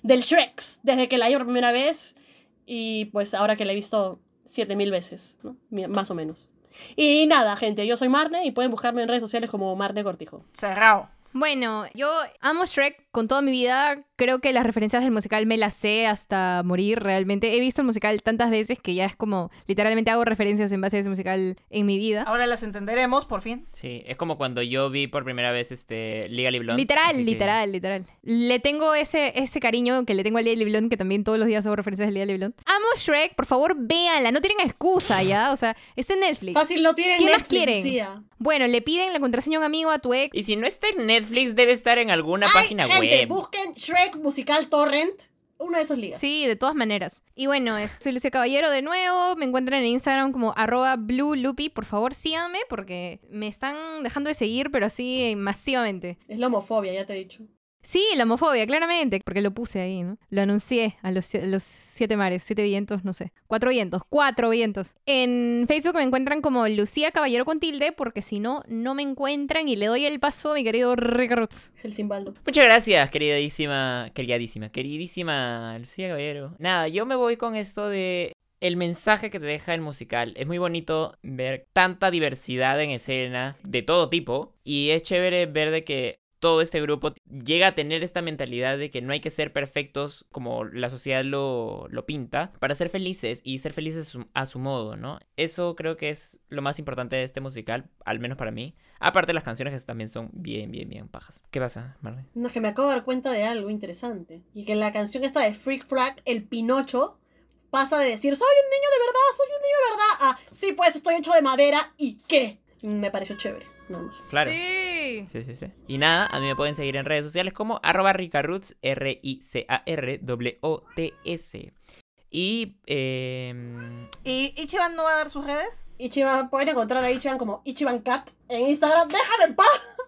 del Shreks, desde que la vi por primera vez y pues ahora que la he visto 7000 veces, ¿no? Más o menos. Y nada, gente, yo soy Marne y pueden buscarme en redes sociales como Marne Cortijo. Cerrado. Bueno, yo amo Shrek con toda mi vida. Creo que las referencias del musical me las sé hasta morir realmente. He visto el musical tantas veces que ya es como literalmente hago referencias en base a ese musical en mi vida. Ahora las entenderemos, por fin. Sí, es como cuando yo vi por primera vez este Legally Blonde. Literal, que- literal, literal. Le tengo ese, ese cariño que le tengo a Lily Blonde, que también todos los días hago referencias a Lily Blonde. Amo Shrek, por favor, véanla. No tienen excusa, ¿ya? O sea, está en Netflix. Fácil, no tienen ¿Qué más Netflix, quieren? Lucía. Bueno, le piden la contraseña a un amigo, a tu ex. Y si no está en Netflix, debe estar en alguna Ay, página gente, web. busquen Shrek Musical Torrent, uno de esos ligas. Sí, de todas maneras. Y bueno, es- soy Lucia Caballero de nuevo. Me encuentran en Instagram como arroba blueloopy. Por favor, síganme porque me están dejando de seguir, pero así masivamente. Es la homofobia, ya te he dicho. Sí, la homofobia, claramente, porque lo puse ahí, ¿no? Lo anuncié a los, sie- los siete mares, siete vientos, no sé. Cuatro vientos, cuatro vientos. En Facebook me encuentran como Lucía Caballero con tilde, porque si no, no me encuentran y le doy el paso a mi querido Ricardo. El Simbaldo. Muchas gracias, queridísima, queridísima, queridísima Lucía Caballero. Nada, yo me voy con esto de el mensaje que te deja el musical. Es muy bonito ver tanta diversidad en escena de todo tipo y es chévere ver de que todo este grupo llega a tener esta mentalidad de que no hay que ser perfectos como la sociedad lo, lo pinta para ser felices y ser felices a su, modo, ¿no? Eso creo que es lo más importante de este musical, al menos para mí. Aparte las canciones que también son bien, bien, bien pajas. ¿Qué pasa, Marlene? No, es que me acabo de dar cuenta de algo interesante. Y que la canción esta de Freak Flag, el Pinocho pasa de decir, soy un niño de verdad, soy un niño de verdad, a, sí, pues estoy hecho de madera, ¿y qué? Me pareció chévere. Nada más. Claro. Sí. Sí, sí, sí. Y nada, a mí me pueden seguir en redes sociales como arroba ricaroots, R-I-C-A-R-W-O-T-S. Y... em, ¿Y Ichiban no va a dar sus redes? Ichiban, pueden encontrar a Ichiban como Ichiban Cat en Instagram. ¡Déjame en paz!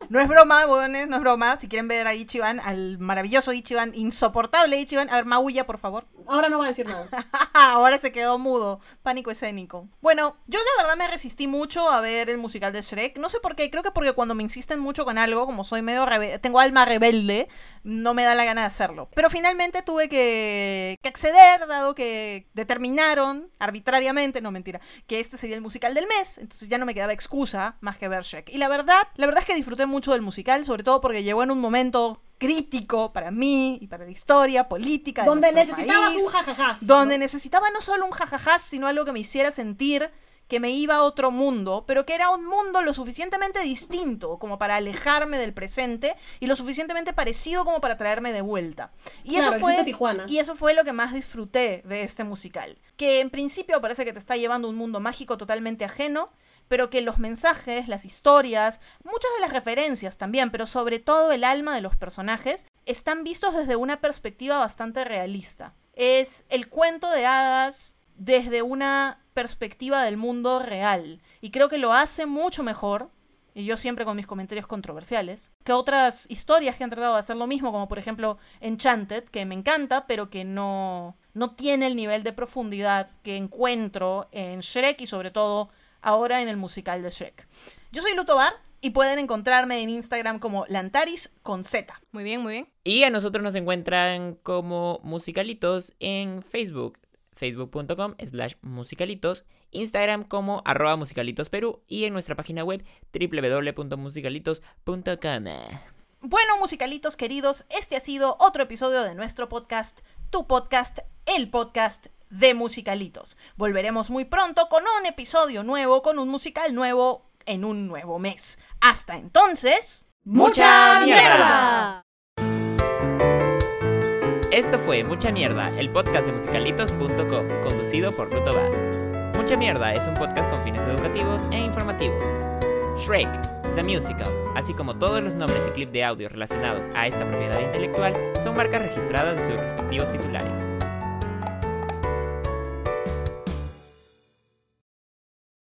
No es broma, huevones, no es broma. Si quieren ver a Ichiban, al maravilloso Ichiban, insoportable Ichiban. A ver, Maulla, por favor. Ahora no va a decir nada. Ahora se quedó mudo. Pánico escénico. Bueno, yo la verdad me resistí mucho a ver el musical de Shrek. No sé por qué. Creo que porque cuando me insisten mucho con algo, como soy medio rebe- tengo alma rebelde, no me da la gana de hacerlo. Pero finalmente tuve que, que acceder, dado que determinaron arbitrariamente, no mentira, que este sería el musical del mes. Entonces ya no me quedaba excusa más que ver Shrek. Y la verdad, la verdad es que disfruté mucho del musical, sobre todo porque llegó en un momento crítico para mí y para la historia política. de Donde necesitabas país un jajajás. donde ¿no? necesitaba no solo un jajajás, sino algo que me hiciera sentir que me iba a otro mundo, pero que era un mundo lo suficientemente distinto como para alejarme del presente y lo suficientemente parecido como para traerme de vuelta. Y Claro, eso fue Tijuana. y eso fue lo que más disfruté de este musical, que en principio parece que te está llevando a un mundo mágico totalmente ajeno, pero que los mensajes, las historias, muchas de las referencias también, pero sobre todo el alma de los personajes, están vistos desde una perspectiva bastante realista. Es el cuento de hadas desde una perspectiva del mundo real. Y creo que lo hace mucho mejor, y yo siempre con mis comentarios controversiales, que otras historias que han tratado de hacer lo mismo, como por ejemplo Enchanted, que me encanta, pero que no, no tiene el nivel de profundidad que encuentro en Shrek y sobre todo ahora en el musical de Shrek. Yo soy Luto Bar y pueden encontrarme en Instagram como Lantaris con Z. Muy bien, muy bien. Y a nosotros nos encuentran como musicalitos en Facebook, facebook.com slash musicalitos, Instagram como arroba musicalitos Perú y en nuestra página web www.musicalitos.com. Bueno, musicalitos queridos, este ha sido otro episodio de nuestro podcast, tu podcast, el podcast de musicalitos. Volveremos muy pronto con un episodio nuevo, con un musical nuevo en un nuevo mes. Hasta entonces, ¡Mucha mierda! Esto fue Mucha Mierda, el podcast de musicalitos.com, conducido por Luto Bar. Mucha Mierda es un podcast con fines educativos e informativos. Shrek, The Musical, así como todos los nombres y clips de audio relacionados a esta propiedad intelectual, son marcas registradas de sus respectivos titulares.